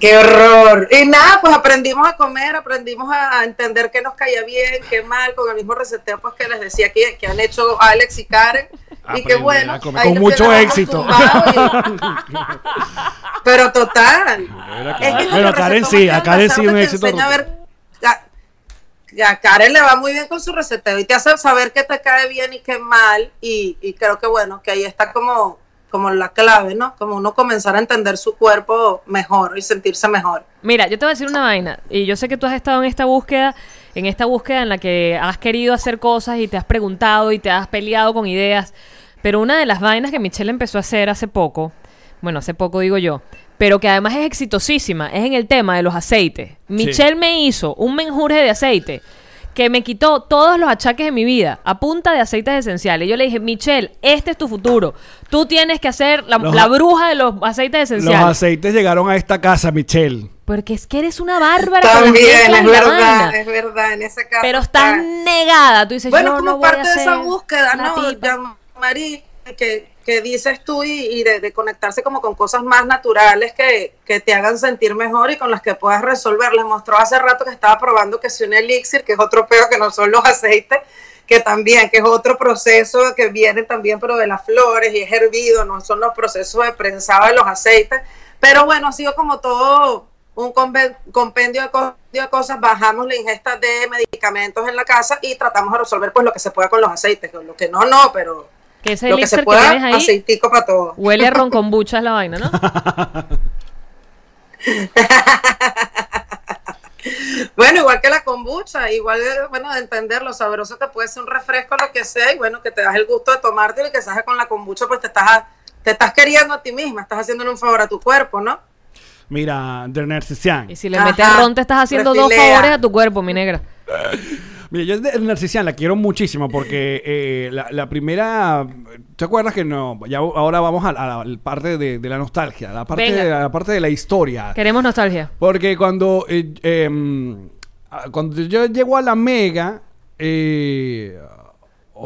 ¡Qué horror! Y nada, pues aprendimos a comer, aprendimos a entender qué nos caía bien, qué mal, con el mismo reseteo pues que les decía que, que han hecho Alex y Karen. y qué bueno. con mucho éxito. y- Pero total. Es que el Karen sí, a Karen sí un éxito a rotundo. ver- a- a Karen le va muy bien con su reseteo y te hace saber qué te cae bien y qué mal. Y, y creo que bueno, que ahí está como, como la clave, ¿no? Como uno comenzar a entender su cuerpo mejor y sentirse mejor. Mira, yo te voy a decir una vaina. Y yo sé que tú has estado en esta búsqueda, en esta búsqueda en la que has querido hacer cosas y te has preguntado y te has peleado con ideas. Pero una de las vainas que Michelle empezó a hacer hace poco, bueno, hace poco digo yo, pero que además es exitosísima, es en el tema de los aceites. Michelle me hizo un menjurje de aceite que me quitó todos los achaques de mi vida a punta de aceites esenciales. Yo le dije, Michelle, este es tu futuro. Tú tienes que hacer la, Los bruja de los aceites Los esenciales. aceites llegaron a esta casa, Michelle. Porque es que eres una bárbara También, es verdad, es verdad, en ese caso. Pero estás está. negada. Tú dices, Bueno, yo como no voy a parte de esa búsqueda, ¿no? que, que dices tú y, y de, de conectarse como con cosas más naturales que, que te hagan sentir mejor y con las que puedas resolver. Les mostró hace rato que estaba probando que si un elixir, que es otro peo que no son los aceites, que también, que es otro proceso que viene también, pero de las flores y es hervido, no son los procesos de prensado de los aceites. Pero bueno, ha sido como todo un compendio de, co- de cosas, bajamos la ingesta de medicamentos en la casa y tratamos de resolver pues lo que se pueda con los aceites, lo que no, no, pero Que ese lo que se que, pueda, ahí aceitico para todo. huele a ron con bucha es la vaina, ¿no? Bueno, igual que la kombucha, igual, bueno, de entender lo sabroso que puede ser un refresco, lo que sea, y bueno, que te das el gusto de tomártelo y que que con la kombucha pues te estás, te estás queriendo a ti misma, estás haciéndole un favor a tu cuerpo, ¿no? Mira, de Narcisian. Y si le Ajá, metes ron, te estás haciendo dos favores a tu cuerpo, mi negra. Mira, yo de Narcisian la quiero muchísimo porque eh, la, la primera. ¿Te acuerdas que no? Ya ahora vamos a, la, a la parte de, de la nostalgia, la parte, Venga. de, la parte de la historia. Queremos nostalgia. Porque cuando, eh, em, cuando yo llego a la Mega, eh,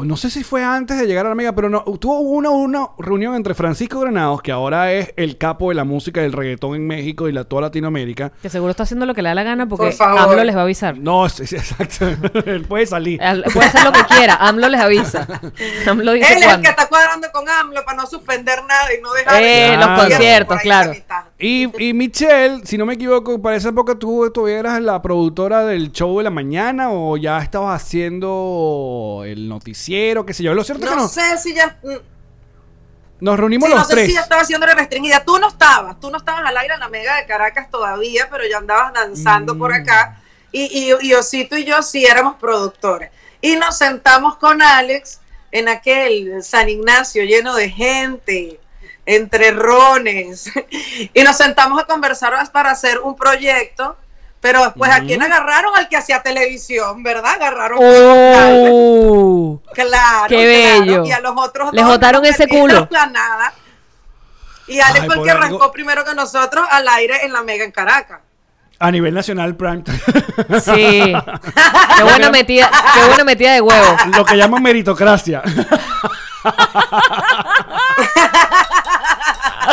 no sé si fue antes de llegar a la Mega, pero no, tuvo una, una reunión entre Francisco Granados, que ahora es el capo de la música del reggaetón en México y la, toda Latinoamérica. Que seguro está haciendo lo que le da la gana porque Por. AMLO les va a avisar. No, sí, sí, exacto. Él puede salir. Al- Puede hacer lo que quiera, AMLO les avisa. AMLO dice Él es el que está cuadrando con AMLO para no suspender nada y no dejar Eh, los Por ahí conciertos, la claro. Y, y Michelle, si no me equivoco, para esa época tú todavía eras la productora del show de la mañana o ya estabas haciendo el noticiero, qué sé yo. Lo cierto es que No no, sé si ya... mm, nos reunimos Sí, no los sé tres. si ya estaba haciendo restringida. Tú no estabas, tú no estabas al aire en la Mega de Caracas todavía, pero ya andabas danzando por Mm. acá. Y, y, y Osito y yo sí éramos productores. Y nos sentamos con Alex en aquel San Ignacio lleno de gente, entre rones. y nos sentamos a conversar para hacer un proyecto. Pero después, ¿a quién agarraron? Al que hacía televisión, ¿verdad? Agarraron. ¡Oh! Claro. ¡Qué claro, bello! Y a los otros Les dos botaron nos ese culo. la nada. Y Alex Ay, fue el que algo- arrancó primero que nosotros al aire en la Mega en Caracas. A nivel nacional, Prime. Sí. Qué buena metida, qué buena metida de huevo. Lo que llaman meritocracia.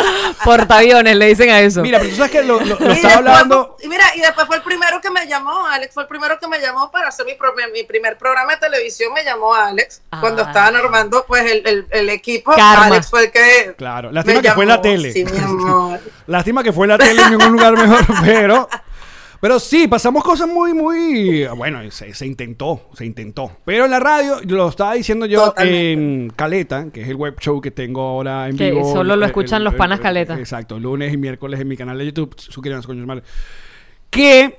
Portaaviones le dicen a eso. Mira, pero tú sabes que lo, lo- lo y, estaba después, hablando. y mira, y después fue el primero que me llamó, Alex fue el primero que me llamó para hacer mi, pro- mi primer programa de televisión, me llamó Alex, Ah. cuando estaban armando pues el, el- el equipo, Karma. Alex fue el que Claro, lástima me que fue en la llamó. tele. Sí, mi amor. Lástima que fue en la tele en ningún lugar mejor, pero. Pero sí, pasamos cosas muy, muy. Bueno, se, se intentó, se intentó. Pero en la radio, lo estaba diciendo yo Totalmente. en Caleta, que es el web show que tengo ahora en Que vivo. solo lo escuchan el- los panas el- Caleta. Exacto, lunes y miércoles en mi canal de YouTube. Suscríbanse, coño, madre. Que.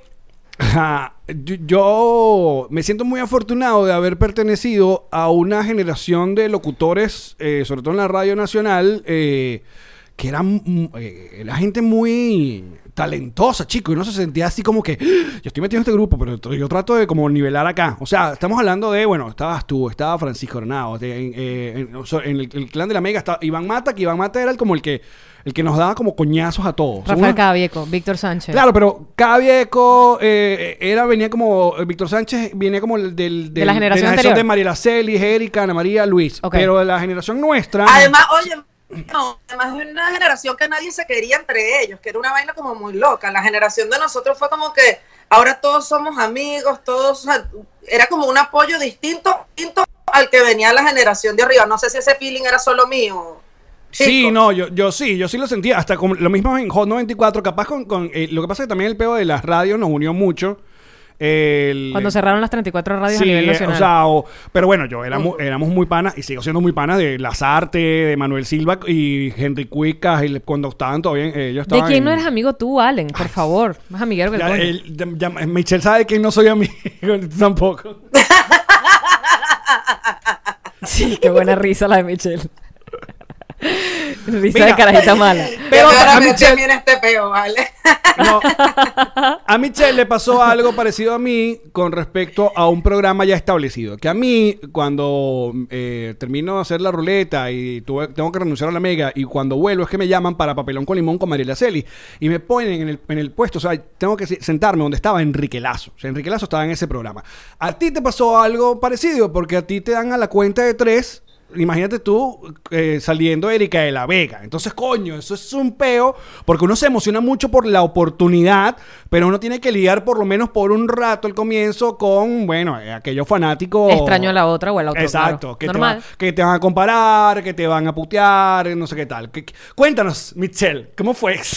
ja, yo, yo me siento muy afortunado de haber pertenecido a una generación de locutores, eh, sobre todo en la radio nacional, eh, que eran mm, eh, era gente muy talentosa, chico, y uno se sentía así como que "Ah, yo estoy metido en este grupo, pero yo trato de como nivelar acá. O sea, estamos hablando de, bueno, estabas tú, estaba Francisco de- en, eh, en- en el, el clan de la Mega estaba Iván Mata, que Iván Mata era el, como el que el que nos daba como coñazos a todos. Rafael Cavieco, Víctor Sánchez. Claro, pero cada viejo eh, era, venía como, eh, Víctor Sánchez venía como el del, De la del- generación de anterior. Mariela Celis, Erika, Ana María, Luis. Pero de la generación nuestra. Además, oye, no, además de una generación que nadie se quería entre ellos, que era una vaina como muy loca. La generación de nosotros fue como que ahora todos somos amigos, todos, era como un apoyo distinto, distinto al que venía la generación de arriba. No sé si ese feeling era solo mío. Sí, no, yo, yo sí, yo sí lo sentía. Hasta como lo mismo en Hot 94, capaz con. con, eh, lo que pasa es que también el peo de las radios nos unió mucho. El- Cuando cerraron las 34 radios Sí, a nivel eh, nacional. o sea, o- pero bueno, yo éramos, éramos muy panas y sigo siendo muy panas de Lazarte, de Manuel Silva y Henry Cuicas, y cuando estaban todavía, eh, ellos ¿De estaban quién no eres amigo tú, Allen? Por favor. Más amiguero que el Ya, ya- Michelle sabe que no soy amigo tampoco. Sí, qué buena risa la de Michelle. risa Mira. de carajita mala. Pero a Michelle, también este peo, ¿vale? no, a Michelle le pasó algo parecido a mí con respecto a un programa ya establecido. Que a mí, cuando eh, termino de hacer la ruleta y tuve- tengo que renunciar a la mega, y cuando vuelvo es que me llaman para papelón con limón con Mariela Celi. Y me ponen en el, en el puesto, o sea, tengo que se- sentarme donde estaba Enrique Lazo. O sea, Enrique Lazo estaba en ese programa. A ti te pasó algo parecido, porque a ti te dan a la cuenta de tres imagínate tú eh, saliendo de Erika de la Vega. Entonces, coño, eso es un peo, porque uno se emociona mucho por la oportunidad, pero uno tiene que lidiar por lo menos por un rato el comienzo con, bueno, eh, aquellos fanáticos. Extraño a la otra o al otro. Exacto, claro. que, te Normal. van, que te van a comparar, que te van a putear, no sé qué tal. Que- que- cuéntanos, Michelle, ¿cómo fue?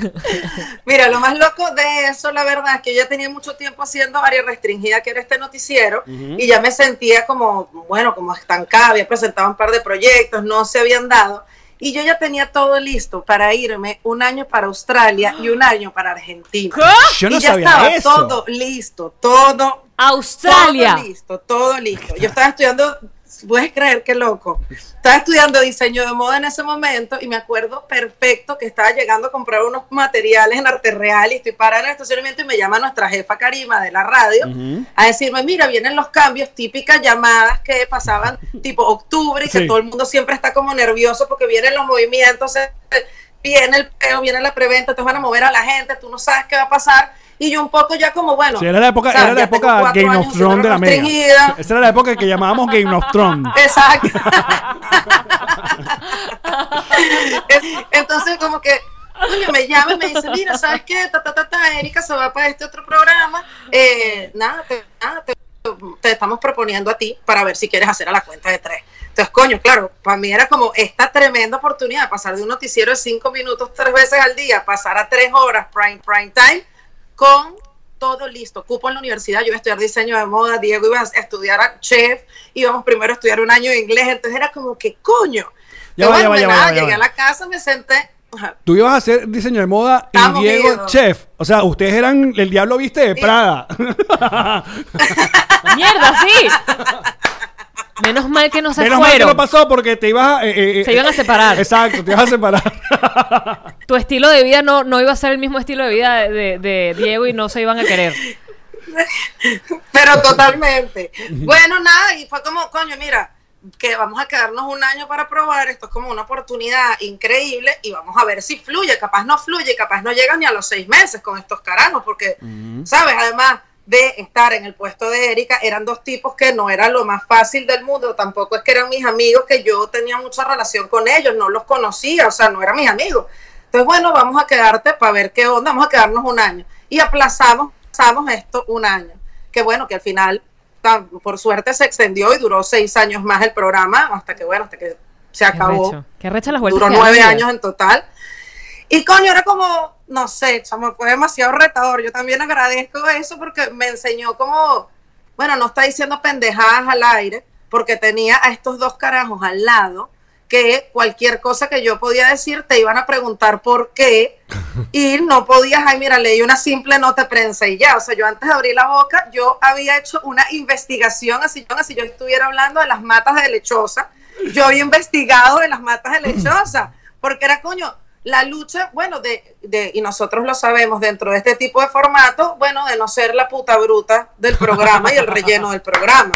Mira, lo más loco de eso, la verdad, es que yo ya tenía mucho tiempo haciendo área restringida, que era este noticiero, y ya me sentía como, bueno, como estancada, había presentado un par de proyectos, no se habían dado, y yo ya tenía todo listo para irme un año para Australia y un año para Argentina. Yo no y ya sabía estaba eso. todo listo, todo Australia. todo listo, todo listo. Yo estaba estudiando, puedes creer qué loco. Estaba estudiando diseño de moda en ese momento y me acuerdo perfecto que estaba llegando a comprar unos materiales en Arte Real y estoy parada en el estacionamiento y me llama nuestra jefa Karima de la radio a decirme, mira, vienen los cambios, típicas llamadas que pasaban tipo octubre y que Sí. todo el mundo siempre está como nervioso porque vienen los movimientos, viene el peo, viene la preventa, te van a mover a la gente, tú no sabes qué va a pasar. Y yo un poco ya como, bueno, Sí, era la época, era la época Game of Thrones de la media. Esa era la época que llamábamos Game of Thrones. Exacto. Entonces, como que, coño, me llama y me dice, mira, ¿sabes qué? Ta, ta, ta, ta, Erika se va para este otro programa. Eh, nada, te, nada te, te estamos proponiendo a ti para ver si quieres hacer a la cuenta de tres. Entonces, coño, claro, para mí era como esta tremenda oportunidad de pasar de un noticiero de cinco minutos tres veces al día, pasar a tres horas prime, prime time, con todo listo. Cupo en la universidad, yo iba a estudiar diseño de moda, Diego iba a estudiar a chef, íbamos primero a estudiar un año de inglés, entonces era como que coño. Ya va, ya va, de ya va, nada, ya va, llegué a la casa, me senté. Tú ibas a hacer diseño de moda y Diego chef. O sea, ustedes eran el diablo viste de. Prada. Mierda, sí. Menos mal que no se Menos mal que fueron. no pasó porque te ibas a... eh, eh, Se iban a separar. Exacto, te ibas a separar. Tu estilo de vida no, no iba a ser el mismo estilo de vida de, de- de Diego y no se iban a querer. Pero totalmente. Bueno, nada, y fue como, coño, mira, que vamos a quedarnos un año para probar, esto es como una oportunidad increíble y vamos a ver si fluye, capaz no fluye, capaz no llegas ni a los seis meses con estos carajos, porque, ¿sabes? Además de estar en el puesto de Erika, eran dos tipos que no era lo más fácil del mundo, tampoco es que eran mis amigos, que yo tenía mucha relación con ellos, no los conocía, o sea, no eran mis amigos. Entonces, bueno, vamos a quedarte para ver qué onda, vamos a quedarnos un año. Y aplazamos, aplazamos esto un año. Que bueno, que al final, por suerte, se extendió y duró seis años más el programa, hasta que, bueno, hasta que se acabó. Qué recha las vueltas Duró nueve años en total. Y coño, era como, no sé, chamo, fue demasiado retador. Yo también agradezco eso porque me enseñó como, bueno, no está diciendo pendejadas al aire, porque tenía a estos dos carajos al lado que cualquier cosa que yo podía decir te iban a preguntar por qué y no podías, ay mira, leí una simple nota de prensa y ya, o sea, yo antes de abrir la boca, yo había hecho una investigación, así, así yo estuviera hablando de las matas de lechosa, yo había investigado de las matas de lechosa, porque era coño, la lucha, bueno, de, de, y nosotros lo sabemos dentro de este tipo de formato, bueno, de no ser la puta bruta del programa y el relleno del programa,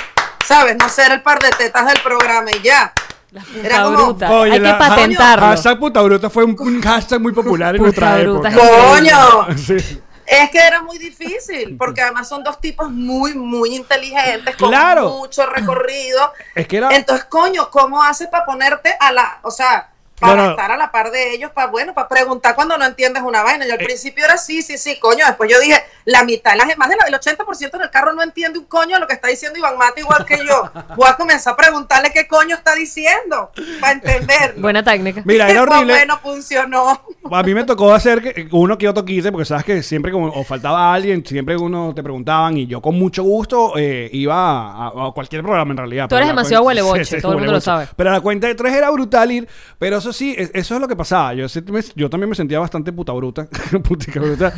¿sabes? No ser el par de tetas del programa y ya. Era Puta como, bruta. Oye, Hay que patentarlo. Hashtag puta bruta fue un, un hashtag muy popular en Puta nuestra bruta época. es ¡Coño! Sí. Es que era muy difícil, porque además son dos tipos muy, muy inteligentes, con Claro. mucho recorrido. Es que era... Entonces, coño, ¿cómo haces para ponerte a la, o sea, para No, no. estar a la par de ellos, para, bueno, para preguntar cuando no entiendes una vaina? Eh. Yo al principio era sí, sí, sí, coño. Después yo dije, la mitad, la, más del 80% del carro no entiende un coño lo que está diciendo Iván Mata igual que yo. Voy a comenzar a preguntarle qué coño está diciendo, para entenderlo. Buena técnica. Mira, era horrible. bueno, funcionó. A mí me tocó hacer que- uno que otro quise, porque sabes que siempre como o faltaba alguien, siempre uno te preguntaban y yo con mucho gusto eh, iba a, cualquier programa en realidad. Tú Pero eres la demasiado cuenta- hueleboche, todo el mundo lo sabe. Pero la cuenta de tres era brutal ir, pero eso sí, es- eso es lo que pasaba. Yo, sí me- yo también me sentía bastante puta bruta, putica bruta,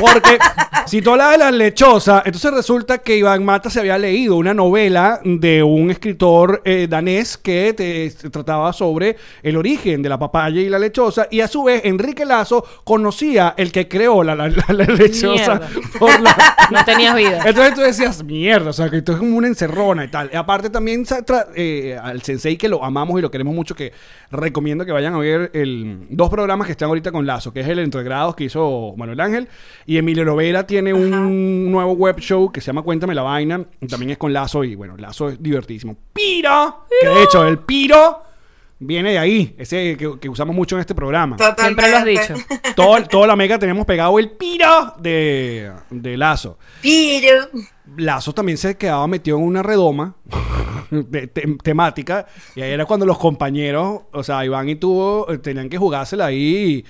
porque si tú hablabas de la lechosa, entonces resulta que Iván Mata se había leído una novela de un escritor eh, danés que te, se trataba sobre el origen de la papaya y la lechosa, y a su vez Enrique Lazo conocía el que creó la, la- la- la lechosa Mierda. por la, No tenías vida. entonces tú decías, mierda, o sea, que esto es como una encerrona y tal. Y aparte también sa- tra- eh, al sensei que lo amamos y lo queremos mucho, que recomiendo que vayan a ver el, dos programas que están ahorita con Lazo, que es el Entre Grados que hizo Manuel Ángel Y Emilio Lovera tiene un nuevo web show que se llama Cuéntame la vaina. y También es con Lazo y bueno, Lazo es divertísimo. Piro, que de hecho el Piro viene de ahí, ese que, que usamos mucho en este programa. Siempre lo has dicho. Todo, toda la mega tenemos pegado el Piro de, de Lazo. Piro. Lazo también se quedaba metido en una redoma de- te- temática y ahí era cuando los compañeros, o sea, Iván y tú eh, tenían que jugársela ahí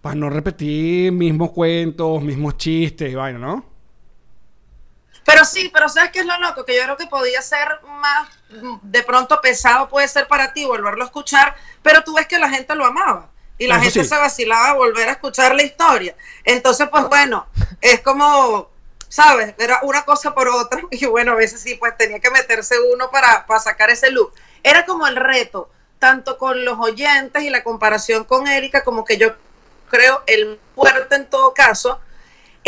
para no repetir mismos cuentos, mismos chistes y vaina, ¿no? Pero sí, pero ¿sabes qué es lo loco? Que yo creo que podía ser más, de pronto pesado puede ser para ti volverlo a escuchar, pero tú ves que la gente lo amaba. Y la Eso gente sí. se vacilaba a volver a escuchar la historia. Entonces, pues bueno, es como, ¿sabes? Era una cosa por otra. Y bueno, a veces sí, pues tenía que meterse uno para, para sacar ese look. Era como el reto, tanto con los oyentes y la comparación con Erika, como que yo creo el fuerte en todo caso,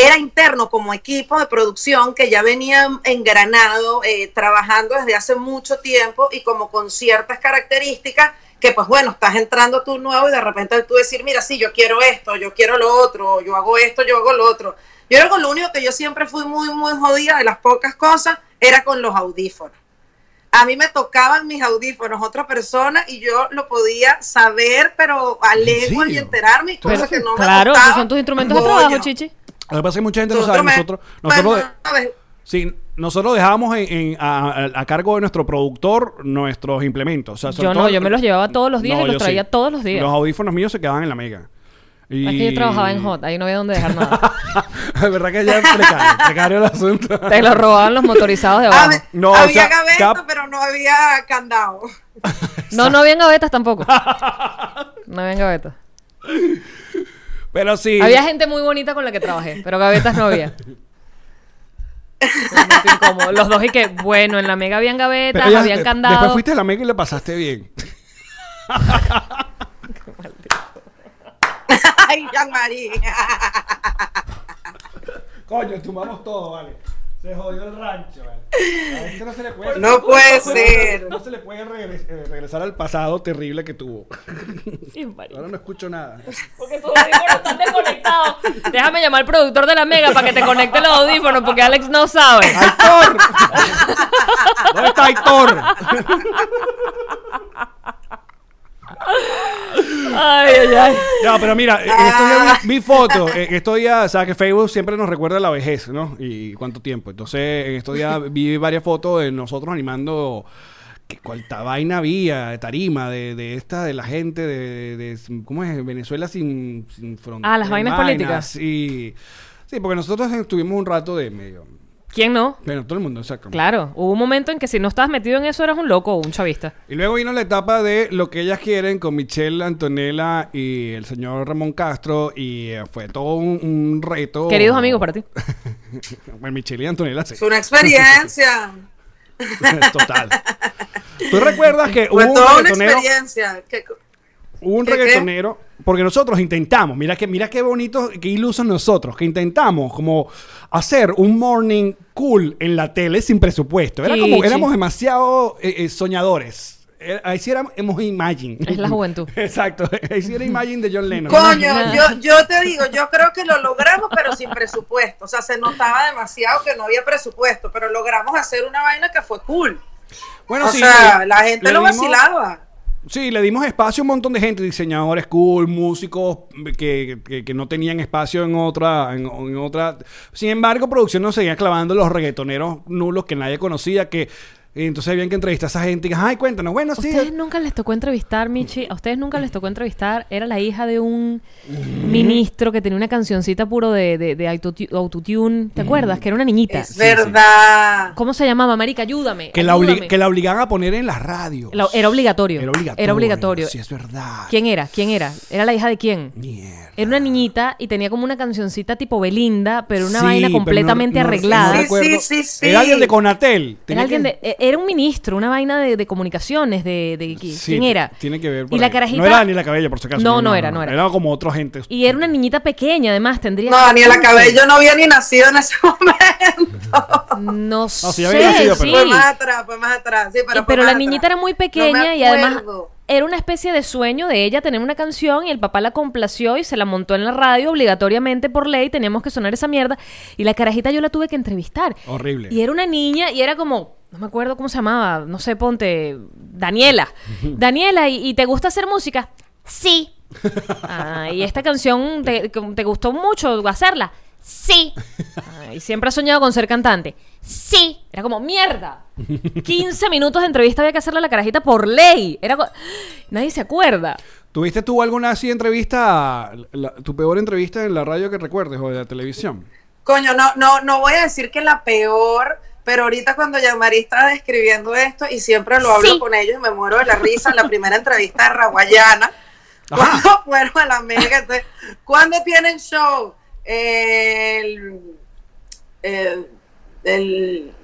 era interno como equipo de producción que ya venía engranado, eh, trabajando desde hace mucho tiempo y como con ciertas características que pues bueno, estás entrando tú nuevo y de repente tú decir, mira, sí, yo quiero esto, yo quiero lo otro, yo hago esto, yo hago lo otro. Yo creo que lo único que yo siempre fui muy, muy jodida de las pocas cosas era con los audífonos. A mí me tocaban mis audífonos otra persona y yo lo podía saber, pero a lengua y enterarme y cosas Pero- que no me claro, gustaban. esos son tus instrumentos de trabajo, Chichi. Lo que pasa es que mucha gente no sabe, me- nosotros, nosotros, ver, sí, nosotros dejábamos en- en- a, cargo de nuestro productor nuestros implementos. O sea, Yo no, yo me los llevaba todos los días y los traía todos los días. Los audífonos míos se quedaban en la mega. Y... Es que yo trabajaba en Hot, ahí no había dónde dejar nada. Es verdad que ya es precario, precario el asunto. Te lo robaban los motorizados de abajo. No, o había sea, gaveta, cap- pero no había candado. No, no habían gavetas tampoco. No habían gavetas. Pero sí. Había gente muy bonita con la que trabajé, pero gavetas no había. Los dos y que, bueno, en la mega habían gavetas, Pero ya habían candados. Después fuiste a la mega y le pasaste bien. Ay, Jean-Marie. Coño, tumbamos todo, vale. Se jodió el rancho, este no se le puede, No puede ser. No se le puede regres- eh, regresar al pasado terrible que tuvo. Sí. Ahora no escucho nada. Porque tus audífonos están desconectados. Déjame llamar al productor de la mega para que te conecte los audífonos, porque Alex no sabe. ¡Aitor! ¿Dónde está Aitor? Ay, ay, ay. No, pero mira, en estos días vi, fotos. En estos días, o sea, que Facebook siempre nos recuerda la vejez, ¿no? Y cuánto tiempo. Entonces, en estos días vi varias fotos de nosotros animando. Que cuánta vaina había de tarima, de, de esta, de la gente, de, de- ¿Cómo es? Venezuela sin, sin fronteras. Ah, las vainas políticas. Sí. Sí, porque nosotros estuvimos un rato de medio. ¿Quién no? Bueno, todo el mundo, exacto. Claro, hubo un momento en que si no estabas metido en eso eras un loco o un chavista. Y luego vino la etapa de lo que ellas quieren con Michelle Antonella y el señor Ramón Castro y eh, fue todo un, un reto. Queridos amigos para ti. Bueno, Michelle y Antonella sí. Es una experiencia. Total. ¿Tú recuerdas que hubo Fue un toda una reggaetonero? experiencia. Que- un ¿Qué, qué? reggaetonero. Porque nosotros intentamos, mira que, mira qué bonito, qué ilusos nosotros, que intentamos como hacer un morning cool en la tele sin presupuesto. Era como, Chichi. éramos demasiado eh, eh, soñadores. Eh, Ahí sí éramos Imagine. Es la juventud. Exacto. Ahí sí era Imagine de John Lennon. Coño, yo, yo te digo, yo creo que lo logramos, pero sin presupuesto. O sea, se notaba demasiado que no había presupuesto, pero logramos hacer una vaina que fue cool. Bueno, o sí, sea, la gente lo dimos- vacilaba. Sí, le dimos espacio a un montón de gente, diseñadores cool, músicos que, que- no tenían espacio en otra, en, en otra. Sin embargo, producción nos seguía clavando los reggaetoneros nulos que nadie conocía, que y entonces habían que entrevistar a esa gente y ay, cuéntanos, bueno, sí. ¿Ustedes nunca les tocó entrevistar, Michi? ¿A ustedes nunca les tocó entrevistar? Era la hija de un ministro que tenía una cancioncita puro de, de, de autotu- autotune. ¿Te acuerdas? Que era una niñita. Es verdad. ¿Cómo se llamaba, marica? Ayúdame. Que la, obli- ayúdame. que la obligaban a poner en. La- era obligatorio. Era obligatorio. Era obligatorio. Sí, es verdad. ¿Quién era? ¿Quién era? ¿Era la hija de quién? Mierda. Era una niñita y tenía como una cancioncita tipo Belinda, pero una Sí, vaina pero no- completamente no- no arreglada. Sí, recuerdo. sí, sí, sí. Era alguien de Conatel. Era alguien que- de, e- era un ministro, una vaina de, de comunicaciones, de, de- Sí, quién era. Tiene que ver. Y por la ahí. carajita. No era ni la cabella, por si acaso. No, no era, no era. Era como otra gente. Y era una niñita pequeña, además, tendría. No, ni 15. cabello no había ni nacido en ese momento. No, sí, sé, ya había nacido, pero- sí. Fue más atrás, fue más atrás. Sí, pero, Y- fue pero la niñita era muy No pequeña me y además acuerdo. era una especie de sueño de ella tener una canción y el papá la complació y se la montó en la radio obligatoriamente por ley, teníamos que sonar esa mierda y la carajita yo la tuve que entrevistar. Horrible. Y era una niña y era como, no me acuerdo cómo se llamaba, no sé, ponte, Daniela. Daniela, ¿y, y te gusta hacer música? Sí. Ah, ¿Y esta canción te, te gustó mucho hacerla? Sí. Ah, ¿Y siempre has soñado con ser cantante? Sí. Era como, mierda. 15 minutos de entrevista había que hacerle a la carajita por ley. Era Nadie se acuerda. ¿Tuviste tú alguna así entrevista, la- tu peor entrevista en la radio que recuerdes o de la televisión? Coño, no, no, no voy a decir que la peor, pero ahorita cuando Yamari estaba describiendo esto, y siempre lo hablo Sí. con ellos y me muero de la risa en la primera entrevista de Raguayana, cuando fueron a la mega, entonces, ¿cuándo tienen show? El, el, el-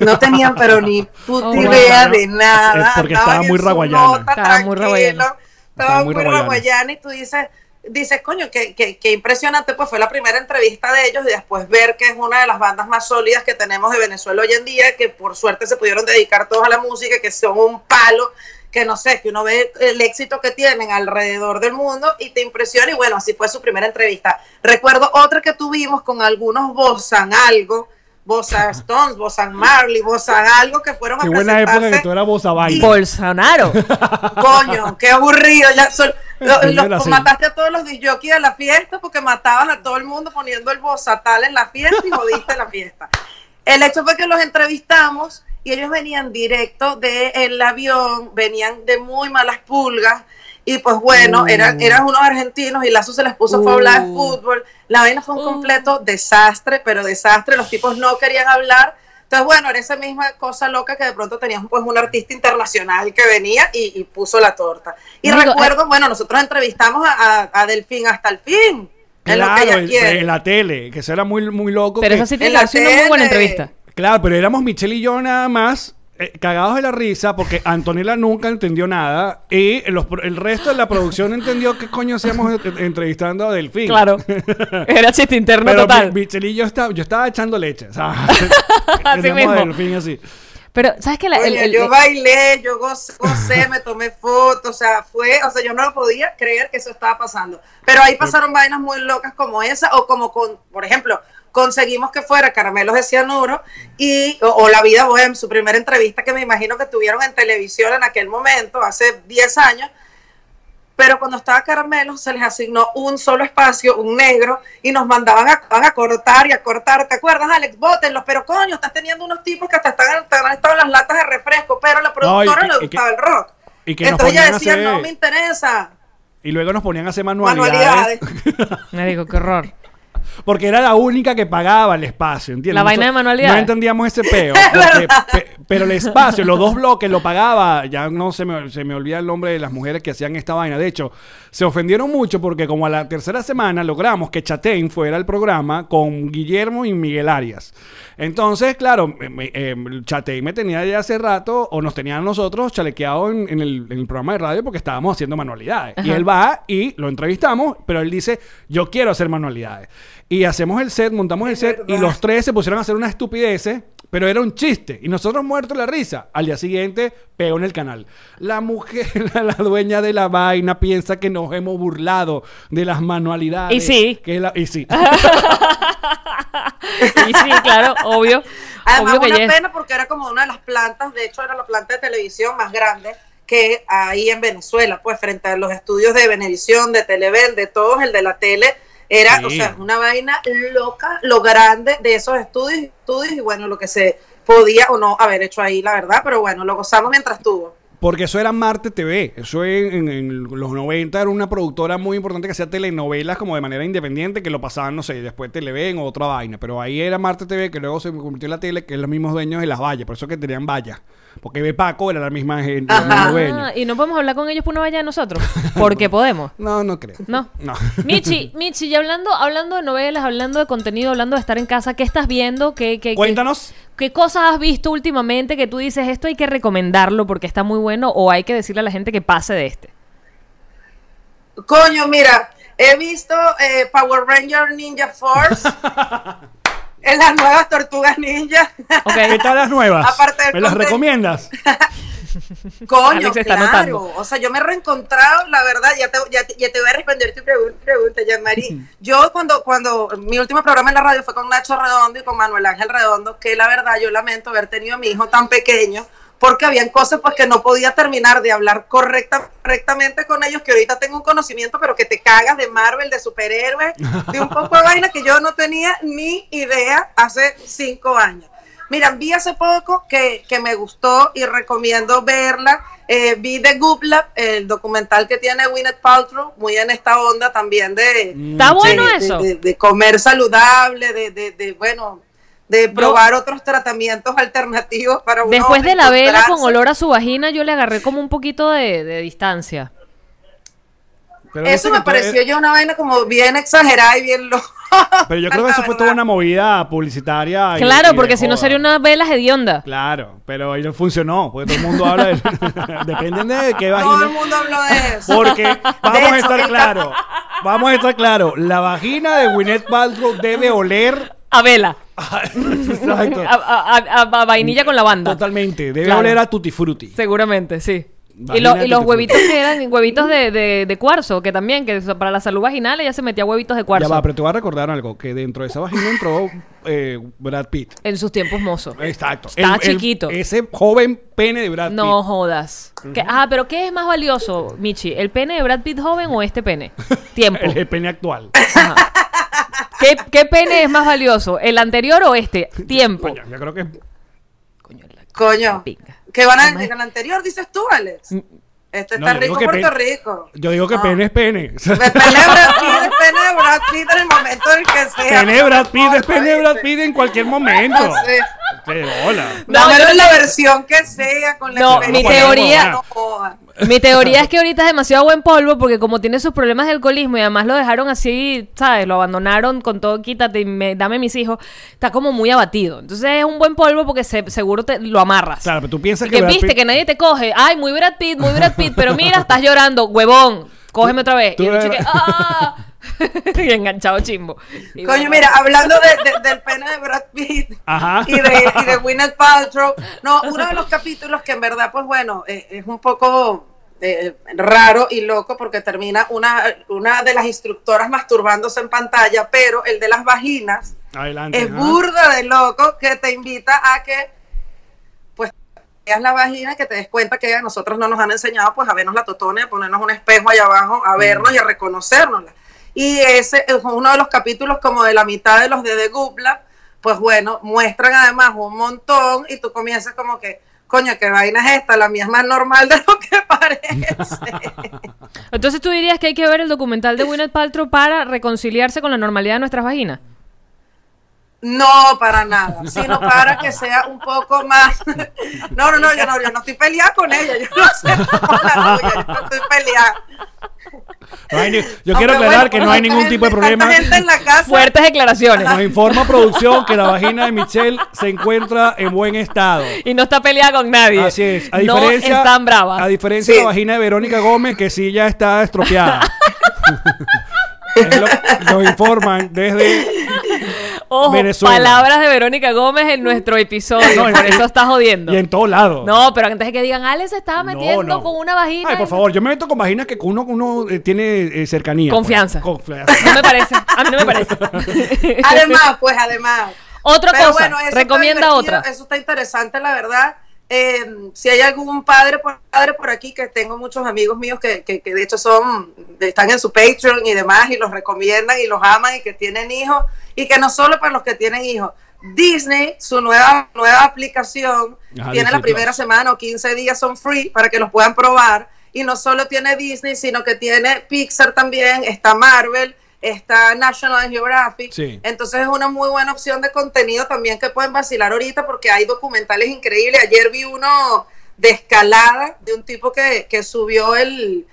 no tenían pero ni puta Oh, idea bueno. de nada. Es porque estaba muy raguayana. nota, Estaba muy tranquilo, raguayana. Estaba Estaba muy raguayana y tú dices, dices, coño, qué, qué, qué impresionante, pues fue la primera entrevista de ellos y después ver que es una de las bandas más sólidas que tenemos de Venezuela hoy en día, que por suerte se pudieron dedicar todos a la música, que son un palo, que no sé, que uno ve el éxito que tienen alrededor del mundo y te impresiona y bueno, así fue su primera entrevista. Recuerdo otra que tuvimos con algunos Bozan algo, Bozan Stones, Bozan Marley, Bozan algo que fueron a Qué buena época que tú eras voz a vaina. Bolsonaro. Coño, qué aburrido. Ya son- lo- los- mataste a todos los disjockeys de la fiesta porque matabas a todo el mundo poniendo el bozatal en la fiesta y jodiste la fiesta. El hecho fue que los entrevistamos y ellos venían directo del avión, venían de muy malas pulgas. Y pues bueno, eran, eran unos argentinos y Lazo se les puso fue a hablar de fútbol. La vaina fue un completo desastre, pero desastre. Los tipos no querían hablar. Entonces, bueno, era esa misma cosa loca que de pronto teníamos pues un artista internacional que venía y, y puso la torta. Y recuerdo, bueno, nosotros entrevistamos a, a- a Delfín hasta el fin. en lo que Claro, ella en, en la tele, que eso era muy, muy loco. Pero que- eso sí en la sido una muy buena entrevista. Claro, pero éramos Michelle y yo nada más. Eh, cagados de la risa porque Antonella nunca entendió nada y los el resto de la producción entendió qué coño hacíamos en- entrevistando a Delfín. Claro. Era chiste interno Pero total. Mi- Michelle y yo estaba, yo estaba echando leche. o sea, Así teníamos mismo. a Delfín así. Pero, ¿sabes qué? La- el- Coño, el- yo el- bailé, yo gocé, gocé, me tomé fotos, o sea, fue, o sea, yo no lo podía creer que eso estaba pasando. Pero ahí pasaron vainas muy locas como esa, o como con, por ejemplo, conseguimos que fuera Caramelos de Cianuro y, o, o La Vida Bohem, su primera entrevista que me imagino que tuvieron en televisión en aquel momento, hace 10 años, pero cuando estaba Caramelos se les asignó un solo espacio, un negro, y nos mandaban a, a cortar y a cortar. ¿Te acuerdas, Alex? Bótenlos, pero coño, estás teniendo unos tipos que hasta están, están- han estado en las latas de refresco, pero a la No, y productora que- le y que- gustaba el rock. y que Entonces ella decía, hacer- no me interesa. Y luego nos ponían a hacer manualidades. Manualidades. Me digo, qué horror. Porque era la única que pagaba el espacio, ¿entiendes? La vaina de Nosotros manualidades. No entendíamos ese peo. porque- pe- pero el espacio, los dos bloques lo pagaba. Ya no se me, se me olvida el nombre de las mujeres que hacían esta vaina. De hecho, se ofendieron mucho porque como a la tercera semana logramos que Chatein fuera el programa con Guillermo y Miguel Arias. Entonces, claro, eh, Chatein me tenía ya hace rato, o nos tenían nosotros chalequeados en, en el, en el programa de radio porque estábamos haciendo manualidades. Y él va y lo entrevistamos, pero él dice, yo quiero hacer manualidades. Y hacemos el set, montamos el set y los tres se pusieron a hacer una estupidez, pero era un chiste. Y nosotros muertos de la risa. Al día siguiente, pegó en el canal. La mujer, la, la dueña de la vaina, piensa que nos hemos burlado de las manualidades. Y sí. Que la- y sí. Y sí, claro, obvio. Además, obvio que una yes. pena porque era como una de las plantas, de hecho era la planta de televisión más grande que ahí en Venezuela, pues frente a los estudios de Venevisión, de Televen, de todos, el de la tele, era, Sí. o sea, una vaina loca, lo grande de esos estudios, estudios y bueno, lo que se podía o no haber hecho ahí, la verdad, pero bueno, lo gozamos mientras estuvo. Porque eso era Marte TV. Eso en, en- en los 90 era una productora muy importante que hacía telenovelas como de manera independiente, que lo pasaban, no sé, después Televen o otra vaina. Pero ahí era Marte TV, que luego se convirtió en la tele, que es los mismos dueños de las vallas. Por eso que tenían vallas. Porque B Paco era la misma gente, Ajá. Ah, y no podemos hablar con ellos por una valla de nosotros. Porque podemos. No, no creo. No. No. Michi, Michi, y hablando, hablando de novelas, hablando de contenido, hablando de estar en casa, ¿qué estás viendo? ¿Qué, qué, qué- Cuéntanos. ¿Qué cosas has visto últimamente que tú dices esto hay que recomendarlo porque está muy bueno o hay que decirle a la gente que pase de este? Coño, mira, he visto eh, Power Ranger Ninja Force en las nuevas tortugas ninja. Ok. ¿Qué tal las nuevas? Aparte ¿Me las recomiendas? Coño, claro. O sea, yo me he reencontrado, la verdad, ya te, ya, te- ya te voy a responder tu pregun- pregunta, Jean-Marie. Yo cuando, cuando mi último programa en la radio fue con Nacho Redondo y con Manuel Ángel Redondo, que la verdad yo lamento haber tenido a mi hijo tan pequeño, porque habían cosas pues que no podía terminar de hablar correcta, correctamente con ellos, que ahorita tengo un conocimiento, pero que te cagas de Marvel, de superhéroes, de un poco de vaina que yo no tenía ni idea hace cinco años. Mira, vi hace poco que, que me gustó y recomiendo verla. Eh, vi The Goop Lab, el documental que tiene Gwyneth Paltrow, muy en esta onda también de, Está bueno de- de- eso. De, de comer saludable, de, de, de, bueno, de probar otros tratamientos alternativos para uno Después de la vela con olor a su vagina, yo le agarré como un poquito de, de distancia. Pero Eso me pareció todo- ya una vaina como bien exagerada y bien loca. Pero yo creo que la eso fue toda una movida publicitaria. y- y Claro, de porque si no joda. sería una vela hedionda. Claro, pero ahí no funcionó, porque todo el mundo habla de... Depende de qué Todo el vagina... mundo habló de eso. Porque vamos a hecho, estar claros, vamos a estar claros, la vagina de Gwyneth Paltrow debe oler... A vela. Exacto. A, a- a- a vainilla con lavanda. Totalmente, debe Claro. oler a tutti frutti. Seguramente, sí. Y, lo- los huevitos que eran huevitos de, de- de cuarzo, que también, que para la salud vaginal ella se metía huevitos de Ya cuarzo. va, pero te voy a recordar algo, que dentro de esa vagina entró eh, Brad Pitt. En sus tiempos mozos. Exacto. Está chiquito. ese joven pene de Brad No Pitt. jodas. Que- ah, pero ¿qué es más valioso, Michi? ¿El pene de Brad Pitt joven o este pene? Tiempo. El, el pene actual. Ajá. ¿Qué, qué pene es más valioso? ¿El anterior o este? Tiempo. Coño, yo creo que... Coño. Pinga. Que van a, en el anterior, dices tú, Alex. Este No, está rico Puerto pe- Rico. Yo digo que No. pene es pene. Pene pene Brad Pitt en el momento en el que sea. pene Brad Pitt es pene Brad Pitt en cualquier momento. No sé. Qué hola. En la versión que sea, con la No, mi teoría- no joda. Mi teoría es que ahorita es demasiado buen polvo porque como tiene sus problemas de alcoholismo y además lo dejaron así, ¿sabes? Lo abandonaron con todo, quítate y me- dame mis hijos. Está como muy abatido. Entonces es un buen polvo porque se- seguro te lo amarras. Claro, pero tú piensas Y que que Brad viste Pitt- que nadie te coge. Ay, muy Brad Pitt, muy Brad Pitt. Pero mira, estás llorando, huevón. Cógeme otra vez. Y el chique, ¡ah! y enganchado chimbo. Y Coño, bueno, mira, hablando de- de- del pene de Brad Pitt Ajá. y de, y de Gwyneth Paltrow, no, uno de los capítulos que en verdad, pues bueno, eh, es un poco eh, raro y loco porque termina una, una de las instructoras masturbándose en pantalla, pero el de las vaginas Adelante. es burda de loco que te invita a que pues veas la vagina que te des cuenta que a nosotros no nos han enseñado pues a vernos la totona y a ponernos un espejo allá abajo a vernos y a reconocérnosla y ese es uno de los capítulos como de la mitad de los de The Goop Lab, pues bueno muestran además un montón y tú comienzas como que coño qué vaina es esta la mía es más normal de lo que parece Entonces tú dirías que hay que ver el documental de Gwyneth Paltrow para reconciliarse con la normalidad de nuestras vaginas. No, para nada, sino para que sea un poco más. No, no, no, yo no, yo no estoy peleada con ella, yo no sé cómo la tuya, yo no estoy peleada. No hay ni- yo quiero Aunque, aclarar bueno, que no hay ningún tipo de problema. gente en la casa. Fuertes declaraciones. Nos informa producción que la vagina de Michelle se encuentra en buen estado. Y no está peleada con nadie. Así es. A no diferencia, están bravas. A diferencia Sí. de la vagina de Verónica Gómez, que sí ya está estropeada. Es lo- nos informan desde. Ojo, Venezuela. palabras de Verónica Gómez en nuestro episodio. No, por eso está jodiendo. Y en todos lados. No, pero antes de que digan, Alex se estaba metiendo no. con una vagina. Ay, por favor, yo me meto con vaginas que uno, uno eh, tiene eh, cercanía. pues. Confianza. Confianza. No me parece. A mí no me parece. Además, pues además. Otra Pero cosa. bueno, eso está recomienda otra. Eso está interesante, la verdad. Eh, si hay algún padre por, padre por aquí, que tengo muchos amigos míos que, que, que de hecho son, están en su Patreon y demás, y los recomiendan y los aman y que tienen hijos, y que no solo para los que tienen hijos. Disney, su nueva, nueva aplicación, Ajá, tiene la primera semana o 15 días son free para que los puedan probar. Y no solo tiene Disney, sino que tiene Pixar también, está Marvel, está National Geographic. Sí. Entonces es una muy buena opción de contenido también que pueden vacilar ahorita porque hay documentales increíbles. Ayer vi uno de escalada de un tipo que, que subió el,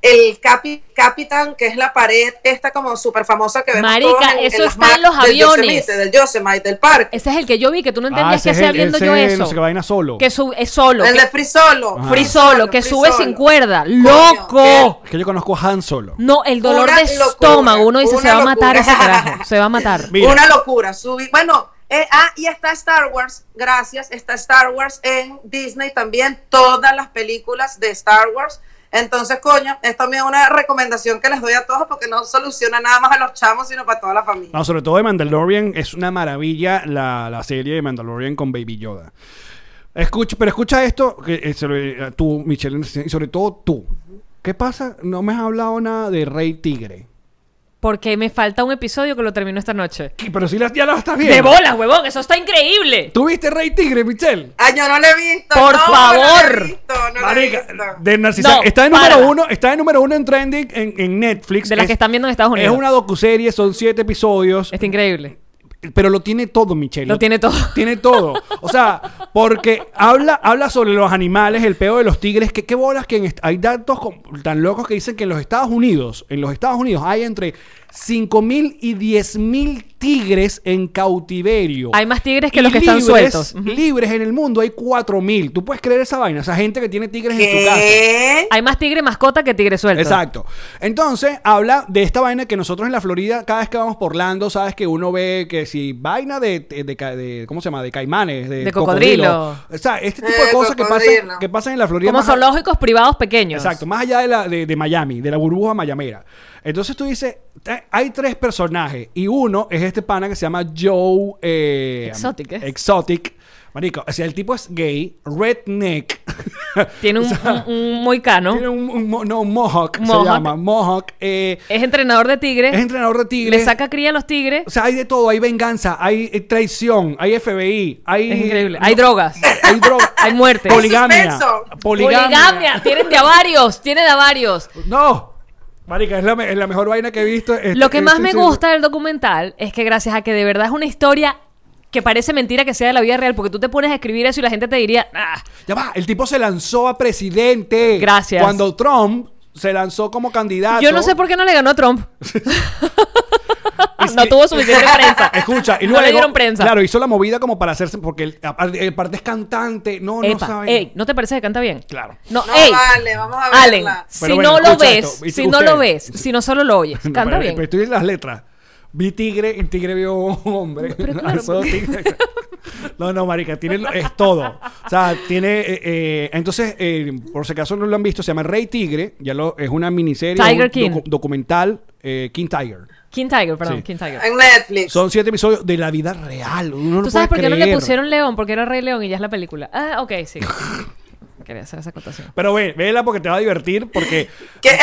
el Capi, Capitan, que es la pared esta como súper famosa que vemos Marica, todos en- eso las está en los maps del aviones. Yosemite, del Yosemite, del parque. Ese es el que yo vi, que tú no Ah, entendías ese que el- viendo yo es eso. No sé qué vaina solo. Que sube, es solo. el que- de Free Solo. Ajá. free solo, que Free sube Solo. sin cuerda. ¡Loco! Es que yo conozco a Han Solo. No, el dolor Una de locura, estómago. Uno dice, se va a matar ese carajo. Se va a matar. Mira. Una locura. Subí, bueno, Eh, ah, y está Star Wars, gracias, está Star Wars en Disney también, todas las películas de Star Wars. Entonces, coño, es también una recomendación que les doy a todos porque no soluciona nada más a los chamos, sino para toda la familia. No, sobre todo de Mandalorian, es una maravilla la, la serie de Mandalorian con Baby Yoda. Escucha, pero escucha esto, que, eh, eh, tú, Michelle, y sobre todo tú. ¿Qué pasa? No me has hablado nada de Rey Tigre. Porque me falta un episodio que lo termino esta noche. ¿Qué? Pero si la- ya lo estás viendo. ¡De bolas, huevón! ¡Eso está increíble! ¿Tú viste Rey Tigre, Michelle? Ah, yo no lo he visto. Por no, favor. No lo he visto, no lo he Marica, visto. de Narcisa. No, está en para. número uno, está en número uno en trending en, en Netflix. De las Es- que están viendo en Estados Unidos. Es una docuserie, son siete episodios. Está increíble. Pero lo tiene todo, Michelle. Lo tiene todo. Tiene todo. O sea, porque habla, habla sobre los animales, el peo de los tigres. Que, ¿Qué bolas que en hay datos com- tan locos que dicen que en los Estados Unidos, en los Estados Unidos hay entre 5 mil y 10 mil tigres en cautiverio. Hay más tigres que Y los que están sueltos. Libres en el mundo hay 4 mil. ¿Tú puedes creer esa vaina? Esa gente que tiene tigres en su casa. ¿Qué? Hay más tigre mascota que tigre suelto. Exacto. Entonces, habla de esta vaina que nosotros en la Florida, cada vez que vamos por Orlando, sabes que uno ve que si vaina de, de, de de- ¿cómo se llama? De caimanes, de, De cocodrilo. O sea, este tipo de Eh, cosas que pasan, que pasan en la Florida. Como a- zoológicos privados pequeños. Exacto, más allá de, la, de, de Miami, de la burbuja mayamera. Entonces tú dices, hay tres personajes y uno es este pana que se llama Joe... eh, Exotic, ¿eh? Exotic. Marico, o sea, el tipo es gay, redneck. Tiene un, O sea, un- un moicano. Tiene un, no, un mohawk, Mohawk. se llama, mohawk. eh, Es entrenador de tigres. es entrenador de tigres. Le saca cría a los tigres. O sea, hay de todo, hay venganza, hay traición, hay FBI, hay... Es increíble. Hay drogas. Hay droga. Hay muerte. Poligamia. Suspenso. Poligamia. Tienen de a varios. Tiene de a varios. No. Marica, es la, me- es la mejor vaina que he visto. Este- Lo que más este- me este- gusta del documental es que gracias a que de verdad es una historia que parece mentira que sea de la vida real, porque tú te pones a escribir eso y la gente te diría, ah, Ya va, el tipo se lanzó a presidente. Gracias. Cuando Trump se lanzó como candidato. yo no sé por qué no le ganó a Trump. No tuvo suficiente prensa. Escucha, y no luego, le dieron prensa. Claro, hizo la movida como para hacerse, porque el, parte es cantante. No, no Epa, sabe. ey, ¿no te parece que canta bien? Claro. No, No, ey, vale, vamos a Allen, verla. si bueno, no lo ves, esto, si no lo ves, si no solo lo oyes, canta Pero- bien. Pero estoy en las letras. Vi tigre, el tigre vio un hombre. No, no, marica, tiene, es todo. O sea, tiene, eh, eh, entonces, eh, por si acaso no lo han visto, se llama Rey Tigre, ya lo, es una miniserie, Tiger un King. docu- documental, eh, King Tiger. King Tiger, perdón, Sí. King Tiger. En Netflix. Son siete episodios de la vida real. Uno no ¿Tú sabes por puede qué no le creer. pusieron León? Porque era Rey León y ya es la película. Ah, ok, sí. Quería hacer esa acotación. Pero ve, vela porque te va a divertir, porque Que he, he-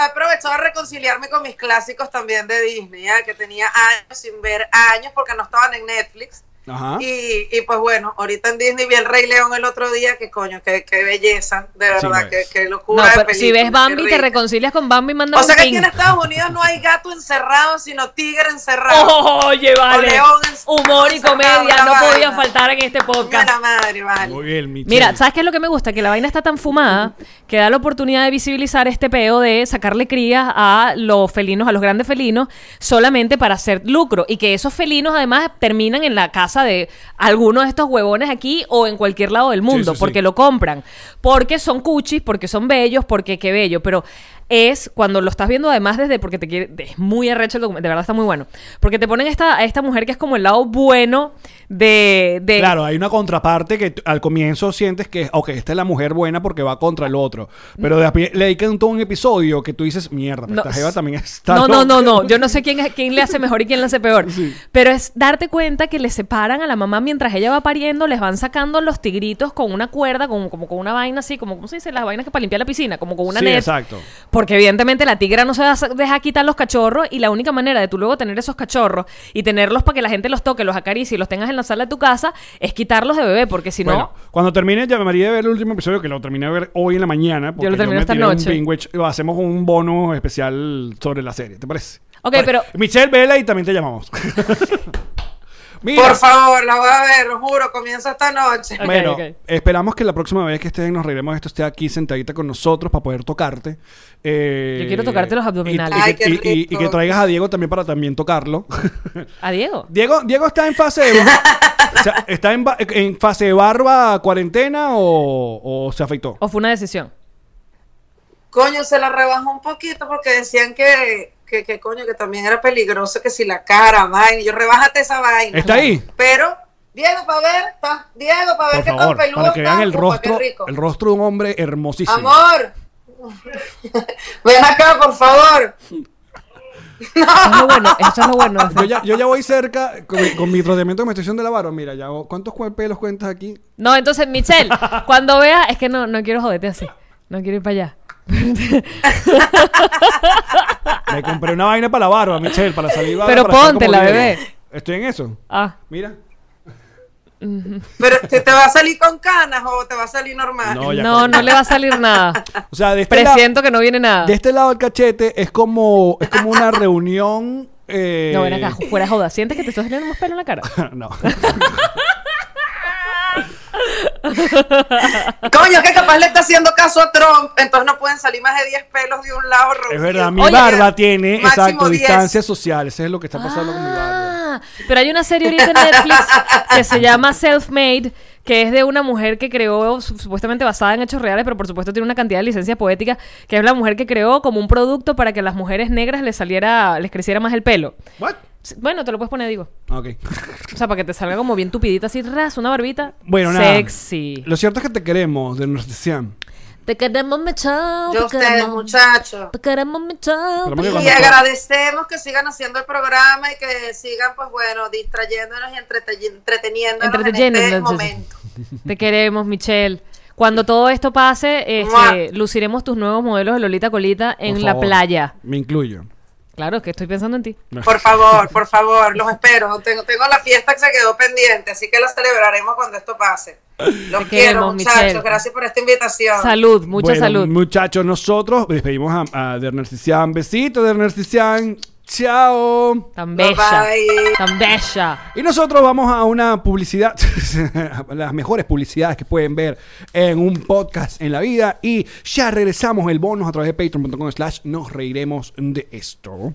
he aprovechado de reconciliarme con mis clásicos también de Disney, ¿ya? que tenía años sin ver, años porque no estaban en Netflix. Ajá. Y, y pues bueno, ahorita en Disney vi el Rey León el otro día, que coño, qué, qué belleza, de Sí, verdad, lo qué, No, locura. de si ves Bambi, te reconcilias con Bambi y mandas O sea que aquí en Estados Unidos no hay gato encerrado, sino tigre encerrado. Oye, vale. león Humor y comedia no podía faltar en este Mira podcast. madre, vale. muy bien. Mira, ¿sabes qué es lo que me gusta? Que la vaina está tan fumada que da la oportunidad de visibilizar este peo de sacarle crías a los felinos, a los grandes felinos, solamente para hacer lucro. Y que esos felinos además terminan en la casa de algunos de estos huevones aquí o en cualquier lado del mundo, sí, sí. porque lo compran. Porque son cuchis, porque son bellos, porque qué bello. Pero es cuando lo estás viendo además desde porque te quiere es muy arrecho el documento de verdad está muy bueno porque te ponen esta a esta mujer que es como el lado bueno de, de Claro, hay una contraparte que al comienzo sientes que, ok, esta es la mujer buena porque va contra el otro. Pero después le dedican todo un episodio que tú dices, mierda, pero No, esta jeva también está. No, no, no, loca". no. Yo no sé quién, quién le hace mejor y quién le hace peor. Pero es darte cuenta que le separan a la mamá mientras ella va pariendo, les van sacando los tigritos con una cuerda, con, como con una vaina así, como, ¿cómo se dice? Las vainas que para limpiar la piscina, como con una Sí, net. exacto. Porque evidentemente la tigra no se va a dejar quitar los cachorros y la única manera de tú luego tener esos cachorros y tenerlos para que la gente los toque, los acaricie y los tengas en la sala de tu casa es quitarlos de bebé, porque si Bueno, no... cuando termine, llamaría de ver el último episodio, que lo terminé de ver hoy en la mañana. Porque lo terminé esta un noche. binge y hacemos un bono especial sobre la serie, ¿te parece? Ok, Vale. pero- Michelle, vela y también te llamamos. Mira, Por favor, la voy a ver, lo juro, comienza esta noche. Bueno, ok. esperamos que la próxima vez que estés en Nos Reiremos de esto esté aquí sentadita con nosotros para poder tocarte. Eh, Yo quiero tocarte los abdominales. Y, y Ay, que, qué y- y- y rico. que traigas a Diego también para también tocarlo. A Diego. Diego, Diego está en fase de, o sea, está en fase de barba cuarentena o, o se afeitó. ¿O fue una decisión? Coño, se la rebajó un poquito porque decían que, que, que coño, que también era peligroso, que si la cara, vaina, yo rebájate esa vaina. ¿Está ahí? Pero, Diego, para ver, está, Diego, para ver Por qué tan favor, peludo para que vean el rostro, el rostro de un hombre hermosísimo. Amor, ven acá, por favor. Eso es lo bueno, eso es lo bueno. Yo ya, yo ya voy cerca con mi, con mi rodeamiento de menstruación de la barba. Mira, ya ¿cuántos pelos cuentas aquí? No, entonces, Michelle, cuando veas, es que no, no quiero joderte así. No quiero ir para allá. Me compré una vaina para la barba, Michelle, para salir barba. Pero póntela, Diego. bebé. Estoy en eso. Ah, Mira. Pero ¿te, te va a salir con canas o te va a salir normal? No, ya no, le va a salir nada. O sea, de este, lado, Presiento que no viene nada. de este lado del cachete es como, es como una reunión. eh, No, ven acá, fuera de joda. ¿Sientes que te estás saliendo más pelo en la cara? no. Coño, que capaz le está haciendo caso a Trump, entonces no pueden salir más de 10 pelos de un lado. Es reunidos. verdad, mi Oye, barba tiene, máximo exacto, 10. distancia social. Eso es lo que está pasando con mi barba. Ah, pero hay una serie ahorita en Netflix que se llama Self-Made, que es de una mujer que creó, su- supuestamente basada en hechos reales, pero por supuesto tiene una cantidad de licencias poéticas, que es la mujer que creó como un producto para que a las mujeres negras les saliera, les creciera más el pelo. What? Bueno, te lo puedes poner, digo. Ok. O sea, para que te salga como bien tupidita, así, ras, una barbita. Bueno, nada. Sexy. Lo cierto es que te queremos, de nuestra sesión. Te queremos, Michelle. Yo a te ustedes, muchachos. Te queremos, que Y cuando- agradecemos que sigan haciendo el programa y que sigan, pues bueno, distrayéndonos y entrete- entreteniéndonos en este momento. Te queremos, Michelle. Cuando todo esto pase, este, luciremos tus nuevos modelos de Lolita Colita en Por la playa. Me incluyo. Claro, es que estoy pensando en ti. Por favor, por favor, los espero. Tengo, tengo la fiesta que se quedó pendiente, así que la celebraremos cuando esto pase. Los Te quiero, queremos, muchachos. Michelle. Gracias por esta invitación. Salud, mucha Bueno, salud. Muchachos, nosotros despedimos a, a Derner Cician. Besito, Derner. Chao. Tan Bye, bella. bye. Tan bella. Y nosotros vamos a una publicidad, las mejores publicidades que pueden ver en un podcast en la vida. Y ya regresamos el bonus a través de patreon.com slash nos reiremos de esto.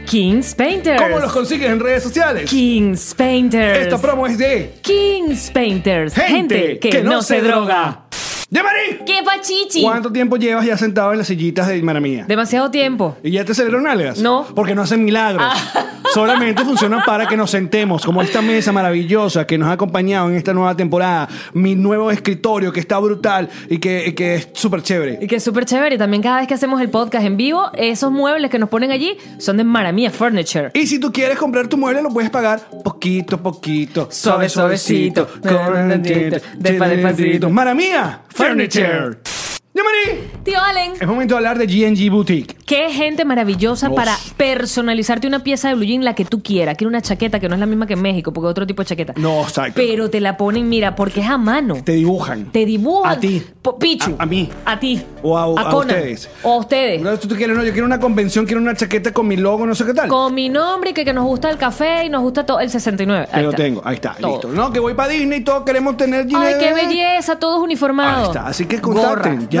Kings Painters. ¿Cómo los consigues en redes sociales? Kings Painters. Esta promo es de Kings Painters. gente, que, no, se droga. ¡Ya, Mari! ¡Qué pachichi! ¿Cuánto tiempo llevas ya sentado en las sillitas de Maramía? Demasiado tiempo. ¿Y ya te salieron algas? No. Porque no hacen milagros. Ah. Solamente funcionan para que nos sentemos, como esta mesa maravillosa que nos ha acompañado en esta nueva temporada. Mi nuevo escritorio que está brutal y que, y que es súper chévere. Y que es súper chévere. Y también cada vez que hacemos el podcast en vivo, esos muebles que nos ponen allí son de Maramia Furniture. Y si tú quieres comprar tu mueble, lo puedes pagar poquito a poquito, suave, Suave, suavecito, despa- despacito. Mara mía, Furniture. ¡Ya, Mari! Tío Allen. Es momento de hablar de GNG Boutique. Qué gente maravillosa Dios. para personalizarte una pieza de blue jean la que tú quieras. Quiero una chaqueta que no es la misma que en México, porque es otro tipo de chaqueta. No, exacto. Pero te la ponen, mira, porque es a mano. Te dibujan. Te dibujan. A ti. Pichu. A- a mí. A ti. O a- a Conan. ustedes. O a ustedes. Una vez tú quieres, no, yo quiero una convención, quiero una chaqueta con mi logo, no sé qué tal. Con mi nombre y que, que nos gusta el café y nos gusta todo el 69. Te Ahí lo está. tengo, ahí está, Todo. listo. No, que voy para Disney, todos queremos tener Ay, GNG. qué belleza, todos uniformados. Ahí está, así que contacten, Gorra, ya